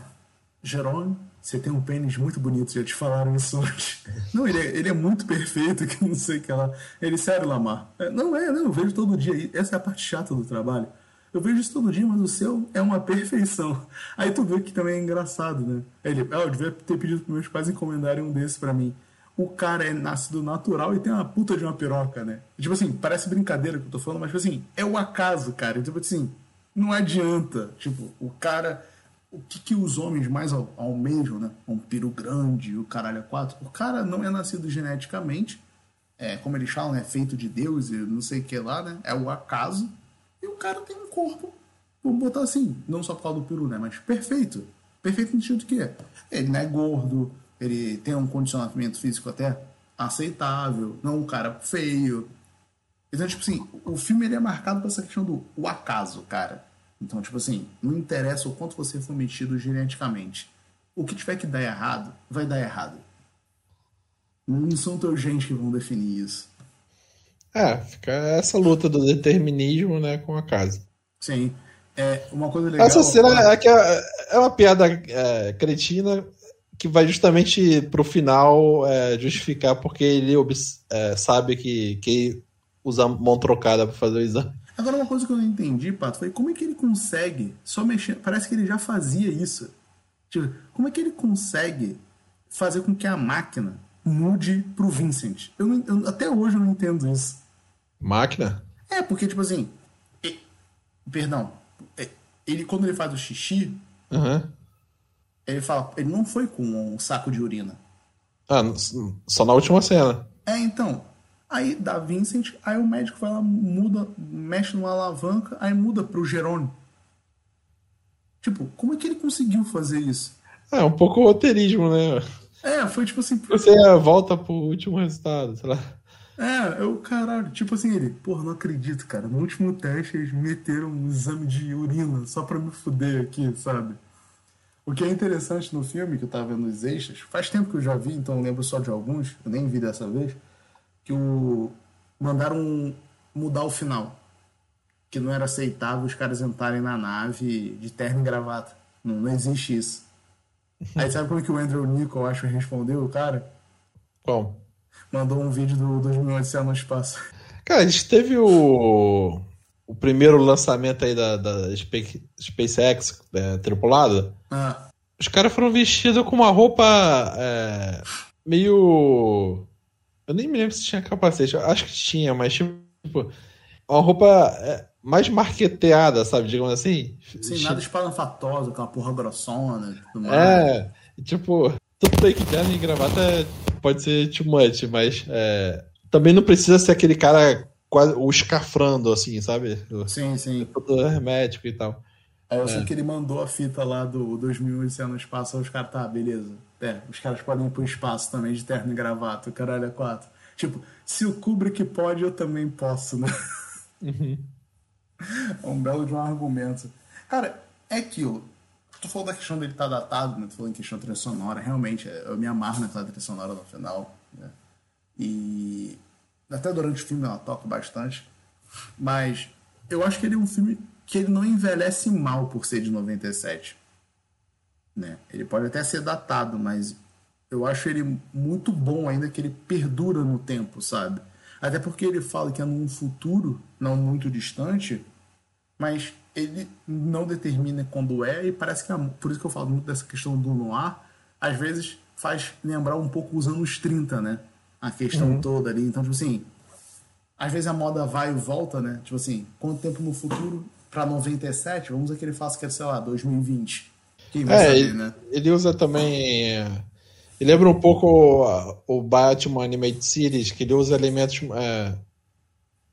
Jerome, você tem um pênis muito bonito, já te falaram isso hoje. *laughs* Não, ele é, ele é muito perfeito, que não sei o que lá. Ele, sério, Lamar. É, não é, não, eu vejo todo dia. Essa é a parte chata do trabalho. Eu vejo isso todo dia, mas o seu é uma perfeição. Aí tu vê que também é engraçado, né? Ele, ah, eu devia ter pedido para meus pais encomendarem um desse para mim o cara é nascido natural e tem uma puta de uma piroca, né? Tipo assim, parece brincadeira que eu tô falando, mas tipo assim, é o acaso, cara. Tipo assim, não adianta. Tipo, o cara. O que, que os homens mais almejam, né? Um peru grande, o caralho é quatro. O cara não é nascido geneticamente, é, como eles falam, é feito de Deus e não sei o que lá, né? É o acaso. E o cara tem um corpo, vamos botar assim, não só por causa do peru, né? Mas perfeito. Perfeito no sentido que ele não é gordo, ele tem um condicionamento físico até aceitável, não um cara feio. Então, tipo assim, o filme ele é marcado por essa questão do o acaso, cara. Então, tipo assim, não interessa o quanto você for metido geneticamente. O que tiver que dar errado, vai dar errado. Não são teus genes que vão definir isso. É, fica essa luta do determinismo, né, com a casa. Sim. É, uma coisa legal. Essa cena é, que é, é uma piada é, cretina, que vai justamente pro final é, justificar porque ele é, sabe que, que usa mão trocada para fazer o exame. Agora, uma coisa que eu não entendi, Pato, foi como é que ele consegue só mexer. Parece que ele já fazia isso. Tipo, como é que ele consegue fazer com que a máquina mude pro Vincent? Eu, não, eu até hoje eu não entendo isso. Máquina? É, porque, tipo assim. Ele, perdão. Ele, quando ele faz o xixi, uhum. Ele fala, ele não foi com um saco de urina. Ah, só na última cena. É, então. Aí dá Vincent, aí o médico vai lá, muda, mexe numa alavanca, aí muda pro Jerônimo. Tipo, como é que ele conseguiu fazer isso? É, um pouco roteirismo, né? É, foi tipo assim. Você volta pro último resultado, sei lá. É, eu, caralho, tipo assim, ele, porra, não acredito, cara. No último teste eles meteram um exame de urina só pra me fuder aqui, sabe? O que é interessante no filme, que eu tava vendo os extras, faz tempo que eu já vi, então eu lembro só de alguns, eu nem vi dessa vez, que o... mandaram mudar o final. Que não era aceitável os caras entrarem na nave de terno e gravata. Não, não existe isso. *laughs* Aí sabe como é que o Andrew Nichol, acho, respondeu o cara? Como? Mandou um vídeo do 2011 no espaço. Cara, a gente teve o o primeiro lançamento aí da, da SpaceX é, tripulada, ah. Os caras foram vestidos com uma roupa é, meio. Eu nem me lembro se tinha capacete, acho que tinha, mas tipo. Uma roupa é, mais marqueteada, sabe? Digamos assim. Sim, nada espalhafatosa, aquela porra grossona. É, tipo. Tudo bem que terno e gravata pode ser too much, mas é, também não precisa ser aquele cara quase o escafrando, assim, sabe? Sim, sim. Todo hermético e tal. Aí eu sei é. que ele mandou a fita lá do 2008 no espaço, aí os caras, tá, beleza. É, os caras podem ir pro espaço também de terno e gravata, o caralho é quatro. Tipo, se o Kubrick pode, eu também posso, né? Uhum. *laughs* É um belo de um argumento. Cara, é aquilo. Tu falou da questão dele estar tá datado, né? Tu falou em questão da trilha sonora. Realmente, eu me amarro naquela trilha sonora no final. Né? E até durante o filme ela toca bastante. Mas eu acho que ele é um filme que ele não envelhece mal por ser de 97. Né? Ele pode até ser datado, mas eu acho ele muito bom ainda que ele perdura no tempo, sabe? Até porque ele fala que é num futuro não muito distante, mas ele não determina quando é, e parece que, é, por isso que eu falo muito dessa questão do noir, às vezes faz lembrar um pouco os anos 30, né? A questão uhum. toda ali. Então, tipo assim, às vezes a moda vai e volta, né? Tipo assim, quanto tempo no futuro para 97? Vamos dizer que ele faça que é, sei lá, 2020. Quem vai é, saber, ele, né? Ele usa também. Ele lembra um pouco o Batman Animated Series, que ele usa elementos é,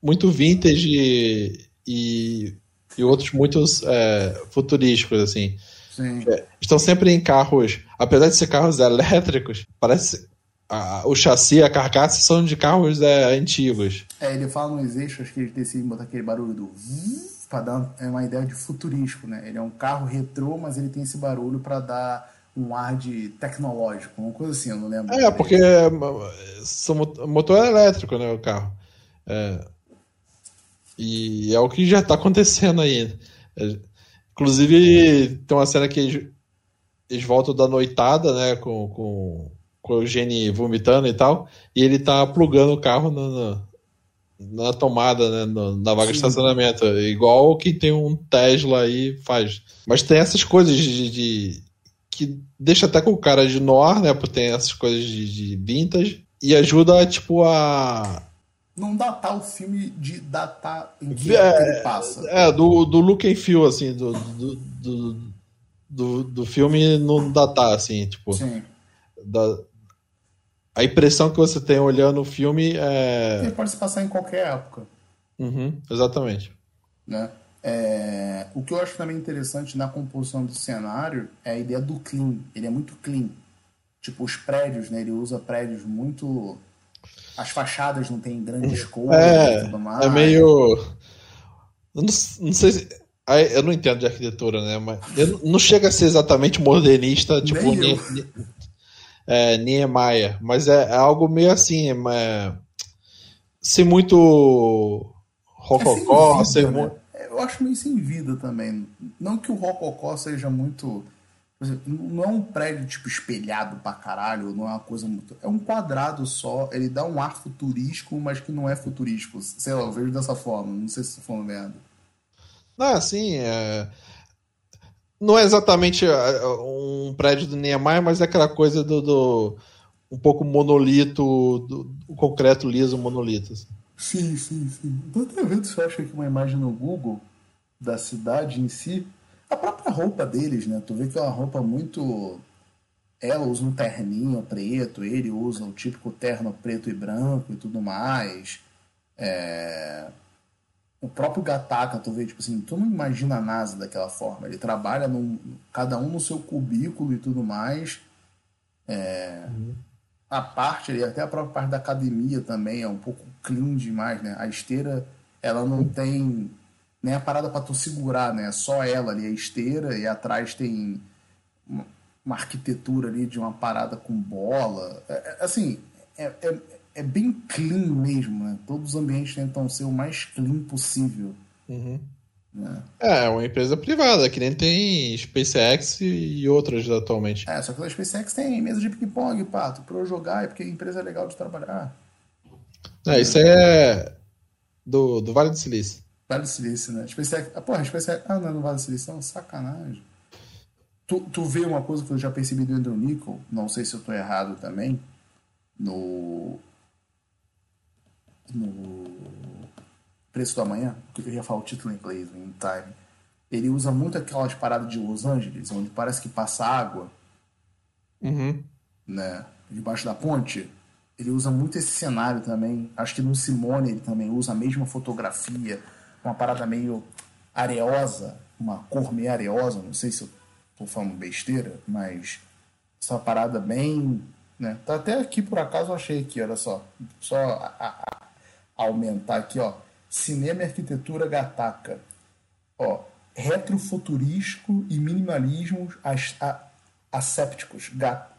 muito vintage e e outros muito é, futurísticos, assim. É, estão sempre em carros, apesar de ser carros elétricos, parece a, o chassi, a carcaça são de carros é, antigos. É, ele fala nos eixos que eles decidem botar aquele barulho do para dar é uma ideia de futurístico, né? Ele é um carro retrô, mas ele tem esse barulho para dar um ar de tecnológico, uma coisa assim, eu não lembro. É, porque é, são motor elétrico, né, o carro. É, e é o que já está acontecendo aí. É, inclusive, tem uma cena que eles, eles voltam da noitada, né? Com, com, com o Eugênio vomitando e tal. E ele tá plugando o carro na, na, na tomada, né? Na, vaga Sim. de estacionamento. Igual quem tem um Tesla aí faz. Mas tem essas coisas de, de que deixa até com o cara de noir, né? Porque tem essas coisas de, de vintage. E ajuda, tipo, a, não datar o filme de datar em que é, ele passa. É, do, do look and feel, assim, do, do, do, do, do filme não datar, assim, tipo. Sim. Da, a impressão que você tem olhando o filme é. Ele pode se passar em qualquer época. Uhum, exatamente. Né? É, o que eu acho também interessante na composição do cenário é a ideia do clean. Ele é muito clean. Tipo, os prédios, né? Ele usa prédios muito as fachadas não têm grandes cores é, e tudo mais. É meio. Eu não, não sei se. Eu não entendo de arquitetura, né? Mas não chega a ser exatamente modernista, tipo Nem ne, é, Niemeyer, mas é, é, algo meio assim, é, muito rococó, é ser né? muito... Eu acho meio sem vida também. Não que o rococó seja muito não é um prédio tipo espelhado pra caralho, não é uma coisa muito. É um quadrado só, ele dá um ar futurístico, mas que não é futurístico. Sei lá, eu vejo dessa forma, não sei se tô falando merda. Não, assim, é... não é exatamente é, um prédio do Niemeyer, mas é aquela coisa do, do um pouco monolito, do, do concreto liso monolito. Assim. Sim, sim, sim. Até vendo se eu acho aqui uma imagem no Google da cidade em si. A própria roupa deles, né? Tu vê que é uma roupa muito. Ela usa um terninho preto, ele usa o típico terno preto e branco e tudo mais. É... O próprio Gataka, tu vê, tipo assim, tu não imagina a NASA daquela forma. Ele trabalha num, cada um no seu cubículo e tudo mais. É... Uhum. A parte ali, até a própria parte da academia também é um pouco clean demais, né? A esteira, ela não tem nem a parada para tu segurar, né? Só ela ali, a esteira, e atrás tem uma, arquitetura ali de uma parada com bola. É, é, assim, é, é, é, bem clean mesmo, né? Todos os ambientes tentam ser o mais clean possível. Uhum. Né? É, uma empresa privada, que nem tem SpaceX e outras atualmente. É, só que a SpaceX tem mesa de ping-pong, pato, pra eu jogar, é porque a empresa é legal de trabalhar. É, isso é do, do Vale do Silício. Vale do Silício, né? SpaceX, ah, porra, SpaceX, ah, não, não Vale do Silício, não, sacanagem. Tu, tu vê uma coisa que eu já percebi do Andrew Nichol, não sei se eu tô errado também, no. No. Preço do Amanhã, que eu ia falar o título em inglês, in time. Ele usa muito aquelas paradas de Los Angeles, onde parece que passa água. Uhum. né? Debaixo da ponte. Ele usa muito esse cenário também. Acho que no Simone ele também usa a mesma fotografia, uma parada meio areosa, uma cor meio areosa. Não sei se eu tô falando besteira, mas essa parada bem. Né? Tá até aqui por acaso eu achei aqui, olha só. Só a, a aumentar aqui, ó. Cinema e arquitetura Gataca. Ó, retrofuturístico e minimalismo assépticos.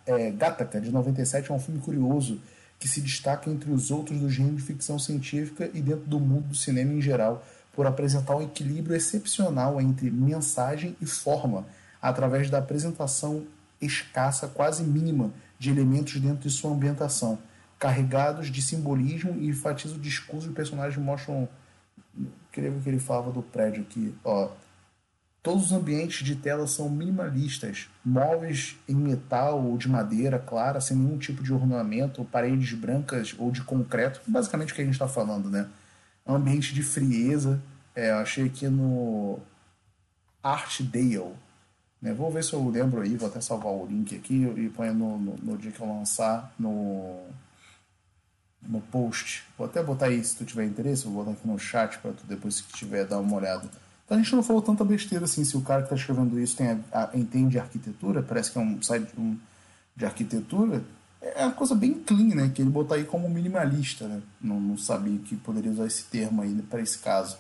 É, Gataca, de 97, é um filme curioso que se destaca entre os outros do gênero de ficção científica e dentro do mundo do cinema em geral, por apresentar um equilíbrio excepcional entre mensagem e forma, através da apresentação escassa, quase mínima, de elementos dentro de sua ambientação, carregados de simbolismo e enfatiza o discurso do personagem mostram. Queria ver que ele falava do prédio aqui. Ó, Todos os ambientes de tela são minimalistas, móveis em metal ou de madeira clara, sem nenhum tipo de ornamento, paredes brancas ou de concreto, basicamente o que a gente está falando, né? Um ambiente de frieza. É, achei aqui no Artdale. Né? Vou ver se eu lembro aí, vou até salvar o link aqui e ponho no, no, no dia que eu lançar no, no post. Vou até botar aí se tu tiver interesse, vou botar aqui no chat para tu depois que tiver dar uma olhada. Então a gente não falou tanta besteira assim. Se o cara que está escrevendo isso tem a, a, entende arquitetura, parece que é um site um, de arquitetura, é uma coisa bem clean, né? Que ele botar aí como minimalista, né? Não, não sabia que poderia usar esse termo aí para esse caso.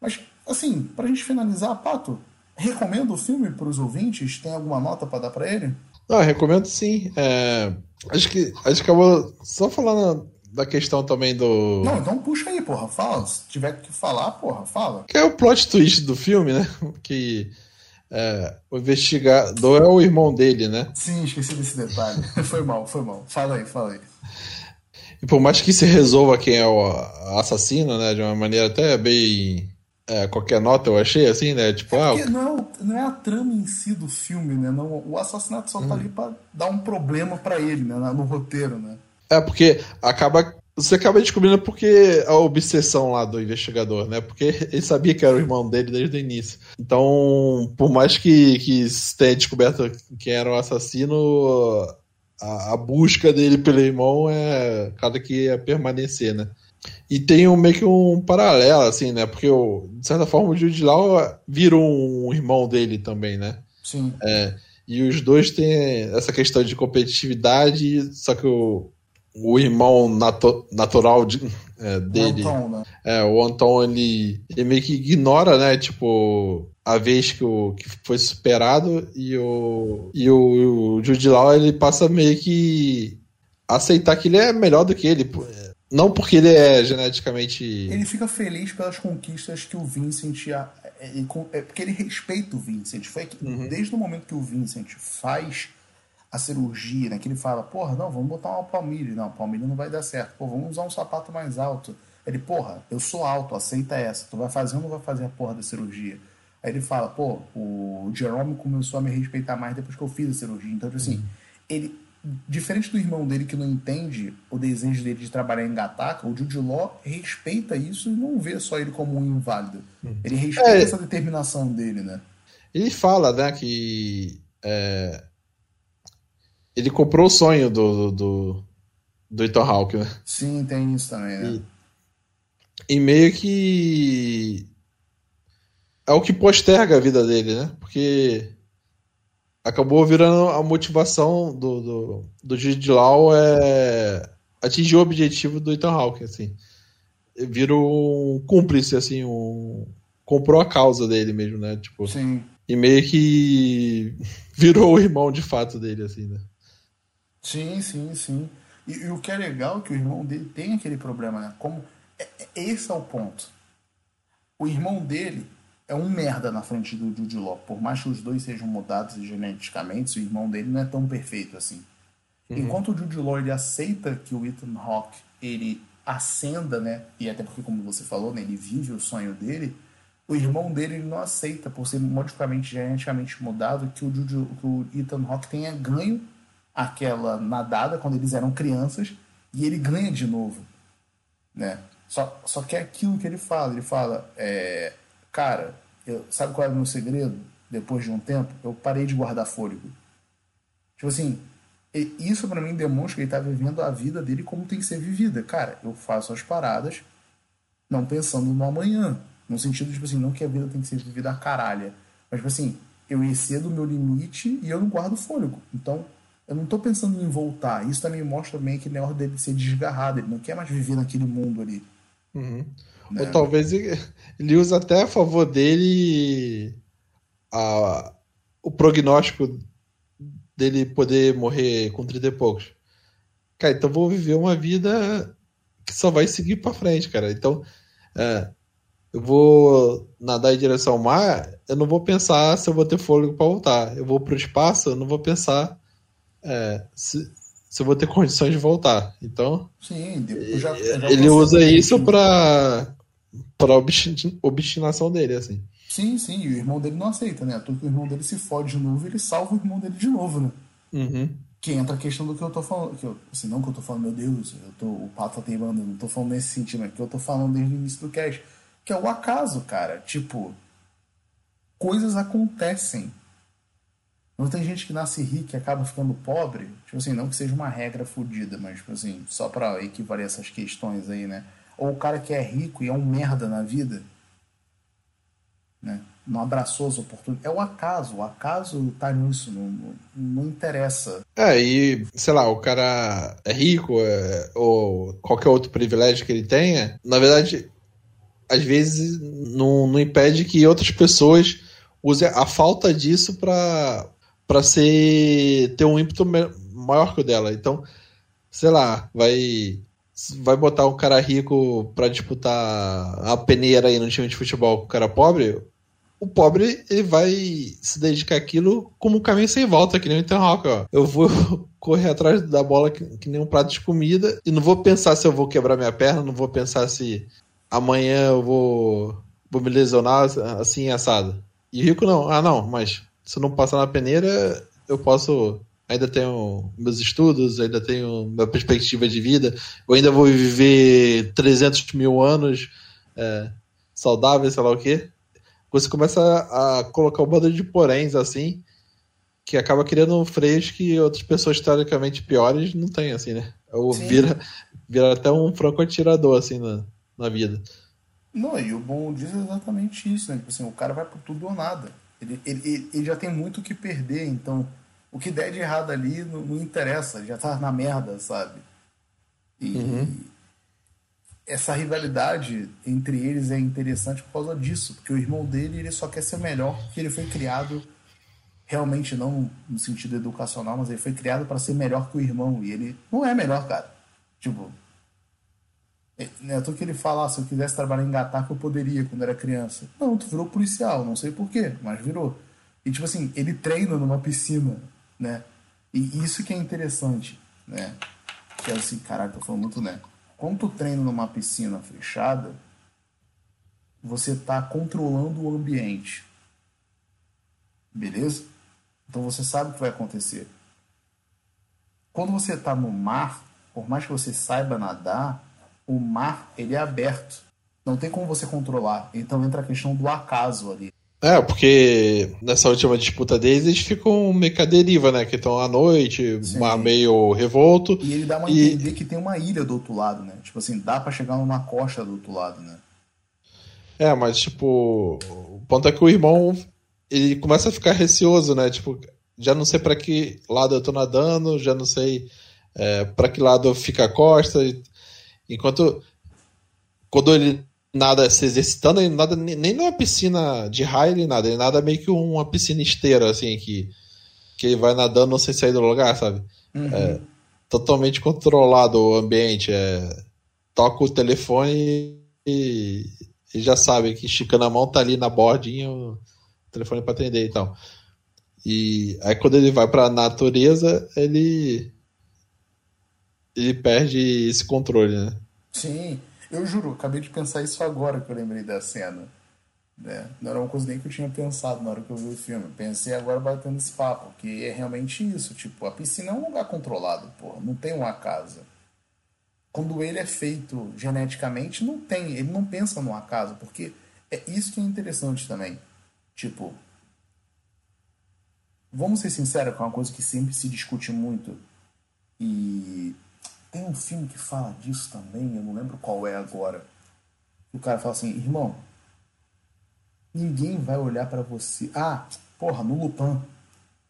Mas, assim, para a gente finalizar, Pato, recomendo o filme para os ouvintes? Tem alguma nota para dar para ele? Não, recomendo sim. É... Acho que acho que eu vou só falando da questão também do. Não, então puxa aí, porra. Fala. Se tiver que falar, porra, fala. Que é o plot twist do filme, né? *laughs* Que é, o investigador é o irmão dele, né? Sim, esqueci desse detalhe. *laughs* foi mal, foi mal. Fala aí, fala aí. E por mais que se resolva quem é o assassino, né? De uma maneira até bem. É, qualquer nota eu achei, assim, né? Tipo, é ah, não, é não é a trama em si do filme, né? Não, o assassinato só tá hum. ali pra dar um problema para ele, né? No roteiro, né? É, porque acaba. Você acaba descobrindo porque a obsessão lá do investigador, né? Porque *laughs* ele sabia que era o irmão dele desde o início. Então, por mais que, que tenha descoberto quem era o assassino, a, a busca dele pelo irmão é cada que ia permanecer, né? E tem um, meio que um paralelo, assim, né? Porque, o, de certa forma, o Jude Law virou um irmão dele também, né? Sim. É, e os dois têm essa questão de competitividade, só que o, o irmão natu natural de, é, dele. O Anton, né? É, o Anton, ele, ele meio que ignora, né? Tipo, a vez que, o, que foi superado e o, e o, o Jude Law, ele passa meio que aceitar que ele é melhor do que ele. Não porque ele é geneticamente. Ele fica feliz pelas conquistas que o Vincent. É, é porque ele respeita o Vincent. Foi que, uhum. desde o momento que o Vincent faz a cirurgia, né? Que ele fala, porra, não, vamos botar uma palmilha. Não, palmilha não vai dar certo. Pô, vamos usar um sapato mais alto. Ele, porra, eu sou alto, aceita essa. Tu vai fazer ou não vai fazer a porra da cirurgia? Aí ele fala, pô, o Jerome começou a me respeitar mais depois que eu fiz a cirurgia. Então, tipo assim, uhum. ele, diferente do irmão dele que não entende o desejo dele de trabalhar em Gataca, o Jude Law respeita isso e não vê só ele como um inválido. Uhum. Ele respeita é, essa determinação dele, né? Ele fala, né, que é, ele comprou o sonho do, do, do Ethan Hawke, né? Sim, tem isso também, né? E, e, meio que é o que posterga a vida dele, né? Porque acabou virando a motivação do, do, do Jude Law é atingir o objetivo do Ethan Hawke, assim. Virou um cúmplice, assim, um... comprou a causa dele mesmo, né? Tipo, Sim. E meio que *laughs* virou o irmão de fato dele, assim, né? Sim, sim, sim. E, e, o que é legal é que o irmão dele tem aquele problema, né? Como é, é, esse é o ponto. O irmão dele é um merda na frente do Jude Law. Por mais que os dois sejam mudados geneticamente, o irmão dele não é tão perfeito assim. Uhum. Enquanto o Jude Law ele aceita que o Ethan Hawke ele ascenda, né? E até porque, como você falou, né, ele vive o sonho dele. O irmão dele ele não aceita, por ser modificamente geneticamente mudado, que o, Jude, que o Ethan Hawke tenha ganho aquela nadada quando eles eram crianças e ele ganha de novo, né? Só, só que é aquilo que ele fala, ele fala, é, cara, eu, sabe qual é o meu segredo? Depois de um tempo, eu parei de guardar fôlego. Tipo assim, isso para mim demonstra que ele tá vivendo a vida dele como tem que ser vivida. Cara, eu faço as paradas não pensando no amanhã. No sentido, tipo assim, não que a vida tem que ser vivida a caralha. Mas, tipo assim, eu excedo o meu limite e eu não guardo fôlego. Então, eu não tô pensando em voltar. Isso também mostra meio que o negócio dele ser desgarrado. Ele não quer mais viver naquele mundo ali. Uhum. Né? Ou talvez ele use até a favor dele a, o prognóstico dele poder morrer com 30 e poucos. Cara, então vou viver uma vida que só vai seguir para frente, cara. Então, é, eu vou nadar em direção ao mar, eu não vou pensar se eu vou ter fôlego para voltar. Eu vou para o espaço, eu não vou pensar é, se, se eu vou ter condições de voltar. Então, Sim, já, já ele usa isso para para obstinação dele, assim. Sim, sim, e o irmão dele não aceita, né? Tudo que o irmão dele se fode de novo, ele salva o irmão dele de novo, né? Uhum. Que entra a questão do que eu tô falando. Que eu, assim, não que eu tô falando, meu Deus, eu tô, o pato tá teimando, não tô falando nesse sentido, mas que eu tô falando desde o início do cast. Que é o acaso, cara. Tipo, coisas acontecem. Não tem gente que nasce rica e acaba ficando pobre. Tipo assim, não que seja uma regra fodida, mas, tipo assim, só pra equivaler essas questões aí, né? Ou o cara que é rico e é um merda na vida, né? Não abraçou as oportunidades. É o acaso, o acaso tá nisso, não, não, interessa. É, e, sei lá, o cara é rico, é, ou qualquer outro privilégio que ele tenha, na verdade, às vezes não, não impede que outras pessoas usem a falta disso para para ser ter um ímpeto maior que o dela. Então, sei lá, vai vai botar um cara rico para disputar a peneira aí no time de futebol com o cara pobre, o pobre ele vai se dedicar àquilo como um caminho sem volta, que nem o Hawke, ó. Eu vou *laughs* correr atrás da bola que, que, nem um prato de comida e não vou pensar se eu vou quebrar minha perna, não vou pensar se amanhã eu vou, vou me lesionar assim assado. E rico não, ah não, mas se eu não passar na peneira, eu posso. Ainda tenho meus estudos, ainda tenho minha perspectiva de vida, eu ainda vou viver 300 mil anos é, saudável, sei lá o quê. Você começa a, a colocar um bando de poréns assim, que acaba criando freios que outras pessoas teoricamente piores não têm, assim, né? Ou vira, vira até um franco atirador, assim, na, na vida. Não, e o bom disso é exatamente isso, né? Tipo assim, o cara vai por tudo ou nada. Ele, ele, ele já tem muito o que perder, então o que der de errado ali não, não interessa, já tá na merda, sabe? E uhum. essa rivalidade entre eles é interessante por causa disso, porque o irmão dele ele só quer ser melhor porque ele foi criado realmente não no sentido educacional, mas ele foi criado para ser melhor que o irmão e ele não é melhor, cara. Tipo, é, né, que ele fala, ah, se eu quisesse trabalhar em Gataca, eu poderia quando era criança. Não, tu virou policial, não sei porquê, mas virou. E tipo assim, ele treina numa piscina, né? E isso que é interessante, né? Que é assim, caralho, tô falando muito, né? Quando tu treina numa piscina fechada, você tá controlando o ambiente. Beleza? Então você sabe o que vai acontecer. Quando você tá no mar, por mais que você saiba nadar, o mar ele é aberto. Não tem como você controlar. Então entra a questão do acaso ali. É, porque nessa última disputa deles, eles ficam meio que a deriva, né? Que estão à noite, Sim. mar meio revolto. E ele dá uma e... entender que tem uma ilha do outro lado, né? Tipo assim, dá para chegar numa costa do outro lado, né? É, mas tipo, o ponto é que o irmão ele começa a ficar receoso, né? Tipo, já não sei para que lado eu tô nadando, já não sei é, para que lado fica a costa. Enquanto quando ele nada se exercitando, ele nada nem numa piscina de raio, nem nada, ele nada meio que uma piscina esteira, assim, que, que ele vai nadando sem sair do lugar, sabe? Uhum. É, totalmente controlado o ambiente. É, toca o telefone e, e, já sabe que esticando a mão tá ali na bordinha o telefone para atender e tal. E aí quando ele vai para a natureza, ele ele perde esse controle, né? Sim, eu juro, acabei de pensar isso agora que eu lembrei da cena. Né? Não era uma coisa nem que eu tinha pensado na hora que eu vi o filme. Pensei agora batendo esse papo, que é realmente isso. Tipo, a piscina é um lugar controlado, porra, não tem uma casa. Quando ele é feito geneticamente, não tem, ele não pensa numa casa, porque é isso que é interessante também. Tipo, vamos ser sinceros, que é uma coisa que sempre se discute muito E tem um filme que fala disso também, eu não lembro qual é agora. O cara fala assim, irmão, ninguém vai olhar para você. Ah, porra, no Lupin,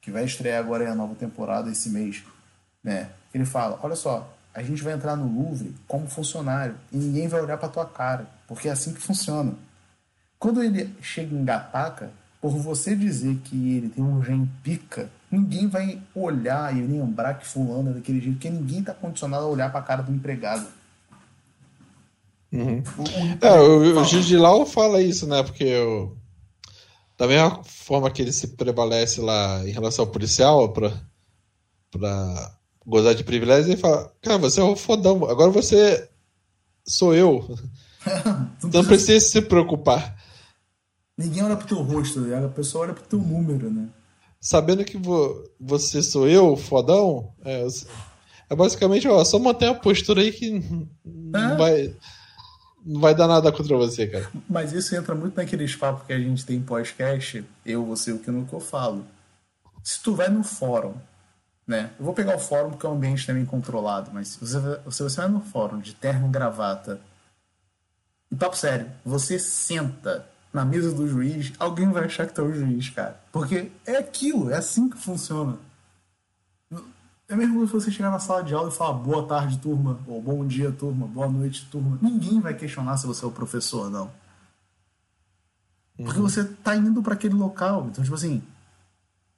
que vai estrear agora a nova temporada esse mês, né? Ele fala, olha só, a gente vai entrar no Louvre como funcionário e ninguém vai olhar para tua cara, porque é assim que funciona. Quando ele chega em Gataca, por você dizer que ele tem um gen pica, ninguém vai olhar e lembrar que fulano é daquele jeito, porque ninguém está condicionado a olhar para a cara do empregado. Uhum. O, é, o, o Judilau fala isso, né? Porque eu, da mesma forma que ele se prevalece lá em relação ao policial para para gozar de privilégios, ele fala, cara, você é um fodão, agora você sou eu. *laughs* não, não precisa se preocupar. Ninguém olha pro teu rosto, né? a pessoa olha pro teu número, né? Sabendo que vo você sou eu, fodão, é, é basicamente, ó, só manter a postura aí que não, vai, não vai dar nada contra você, cara. Mas isso entra muito naqueles papos que a gente tem pós-cast, eu, você, o que nunca eu falo. Se tu vai no fórum, né? Eu vou pegar o fórum porque é um ambiente também controlado, mas se você, se você vai no fórum de terno e gravata, e papo sério, você senta na mesa do juiz, alguém vai achar que tu é o juiz, cara. Porque é aquilo, é assim que funciona. É mesmo se você chegar na sala de aula e falar boa tarde, turma, ou bom dia, turma, boa noite, turma. Ninguém vai questionar se você é o professor não. Porque uhum. você tá indo para aquele local. Então, tipo assim,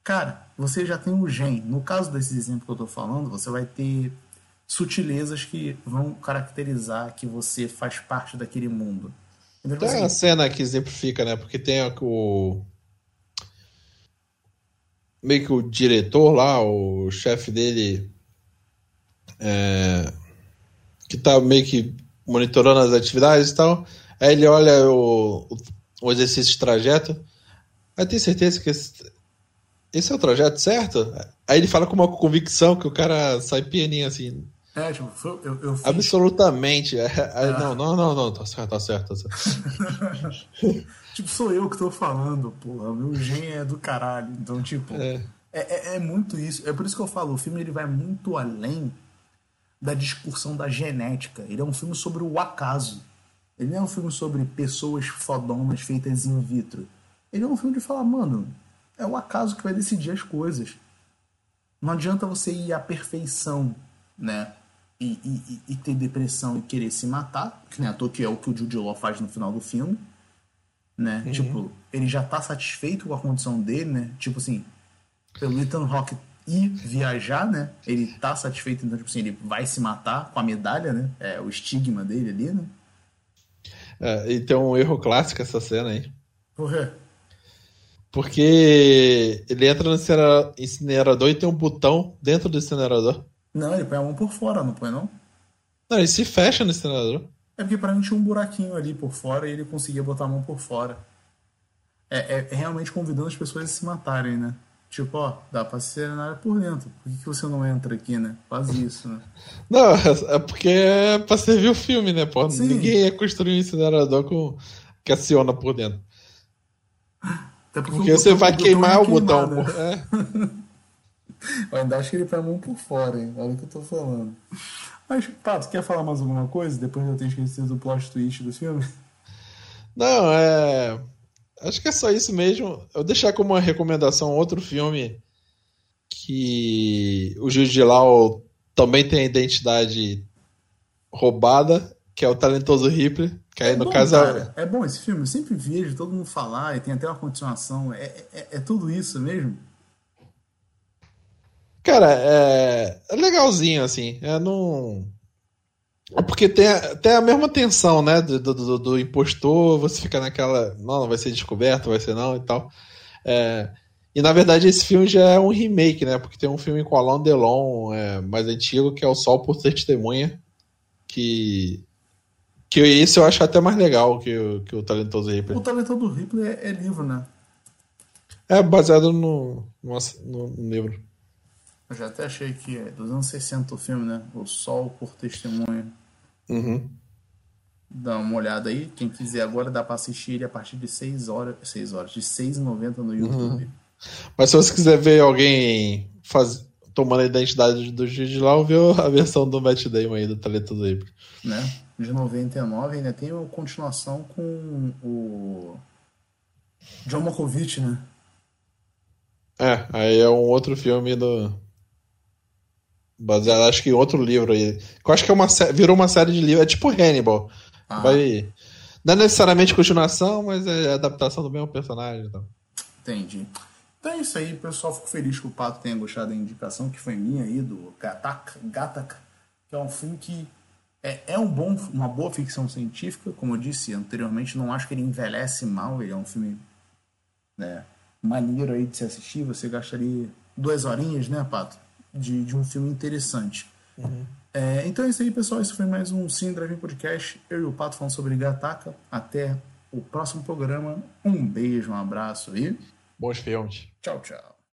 cara, você já tem o gen. No caso desses exemplos que eu tô falando, você vai ter sutilezas que vão caracterizar que você faz parte daquele mundo. Tem uma cena que exemplifica, né? Porque tem o. Meio que o diretor lá, o chefe dele. É, que tá meio que monitorando as atividades e tal. Aí ele olha o, o exercício de trajeto. Aí tem certeza que esse, esse é o trajeto certo? Aí ele fala com uma convicção que o cara sai pianinho assim. É, tipo, eu, eu. Absolutamente. É, *laughs* é. Não, não, não, não, tá certo, tá certo, tá certo. *laughs* tipo, sou eu que tô falando, porra. Meu gen é do caralho. Então, tipo, é. é. É, é, muito isso. É por isso que eu falo, o filme ele vai muito além da discussão da genética. Ele é um filme sobre o acaso. Ele não é um filme sobre pessoas fodonas feitas in vitro. Ele é um filme de falar, mano, é o acaso que vai decidir as coisas. Não adianta você ir à perfeição, né? E, e, e, ter depressão e querer se matar, que nem a toa que é o que o Jude Law faz no final do filme, né? Uhum. Tipo, ele já tá satisfeito com a condição dele, né? Tipo assim, pelo Ethan Rock ir viajar, né? Ele tá satisfeito, então, tipo assim, ele vai se matar com a medalha, né? É o estigma dele ali, né? É, e tem um erro clássico essa cena aí. Por quê? Porque ele entra no incinerador e tem um botão dentro do incinerador. Não, ele põe a mão por fora, não põe não? Não, ele se fecha no treinador. É porque pra mim tinha um buraquinho ali por fora e ele conseguia botar a mão por fora. É, é, é realmente convidando as pessoas a se matarem, né? Tipo, ó, dá pra ser na área por dentro. Por que, que você não entra aqui, né? Faz isso, né? *laughs* Não, é porque é pra servir o filme, né, pô? Sim. Ninguém ia construir um incinerador com... que aciona por dentro. Até porque, porque você vai queimar o botão, queimar, né? É. *laughs* Eu ainda acho que ele põe a mão por fora, hein? Olha o que eu tô falando. Mas, Pato, quer falar mais alguma coisa? Depois eu tenho esquecido do plot twist do filme? Não, é. Acho que é só isso mesmo. Eu deixar como uma recomendação outro filme que o Jude de Law também tem a identidade roubada, que é o talentoso Ripley. Que aí, é no bom, caso, cara. É bom esse filme. Eu sempre vejo todo mundo falar e tem até uma continuação. É, é, é tudo isso mesmo? Cara, é, é legalzinho, assim. É não. É porque tem, tem a mesma tensão, né? Do, do, do, impostor, você fica naquela. Não, vai ser descoberto, vai ser não e tal. É, e na verdade esse filme já é um remake, né? Porque tem um filme com Alain Delon é, mais antigo, que é O Sol por Testemunha. Que. Que esse eu acho até mais legal que o, que o Talentoso Ripley. O Talentoso Ripley é, é livro, né? É baseado no, no, no livro. Eu já até achei que é dos anos 60 o filme, né? O Sol por Testemunha. Uhum. Dá uma olhada aí. Quem quiser agora dá pra assistir ele a partir de 6 horas. 6 horas, de 6,90 no YouTube. Uhum. Mas se você quiser ver alguém faz... tomando a identidade do Jude Law, viu a versão do Matt Damon aí, do Zebra. Né? De 99 ainda tem uma continuação com o John Malkovich, né? É, aí é um outro filme do. Baseado, acho que em outro livro aí. Eu acho que é uma, virou uma série de livros. É tipo Hannibal. Ah. Vai. Não é necessariamente continuação, mas é adaptação do mesmo personagem. Então. Entendi. Então é isso aí, pessoal. Fico feliz que o Pato tenha gostado da indicação que foi minha aí, do Gatak, Gatak que é um filme que é, é um bom, uma boa ficção científica. Como eu disse anteriormente, não acho que ele envelhece mal. Ele é um filme né, maneiro aí de se assistir. Você gastaria duas horinhas, né, Pato? De, de um filme interessante. Uhum. É, então é isso aí, pessoal. Isso foi mais um Sim Drive Podcast. Eu e o Pato falando sobre Gataka. Até o próximo programa. Um beijo, um abraço e. Bons filmes. Tchau, tchau.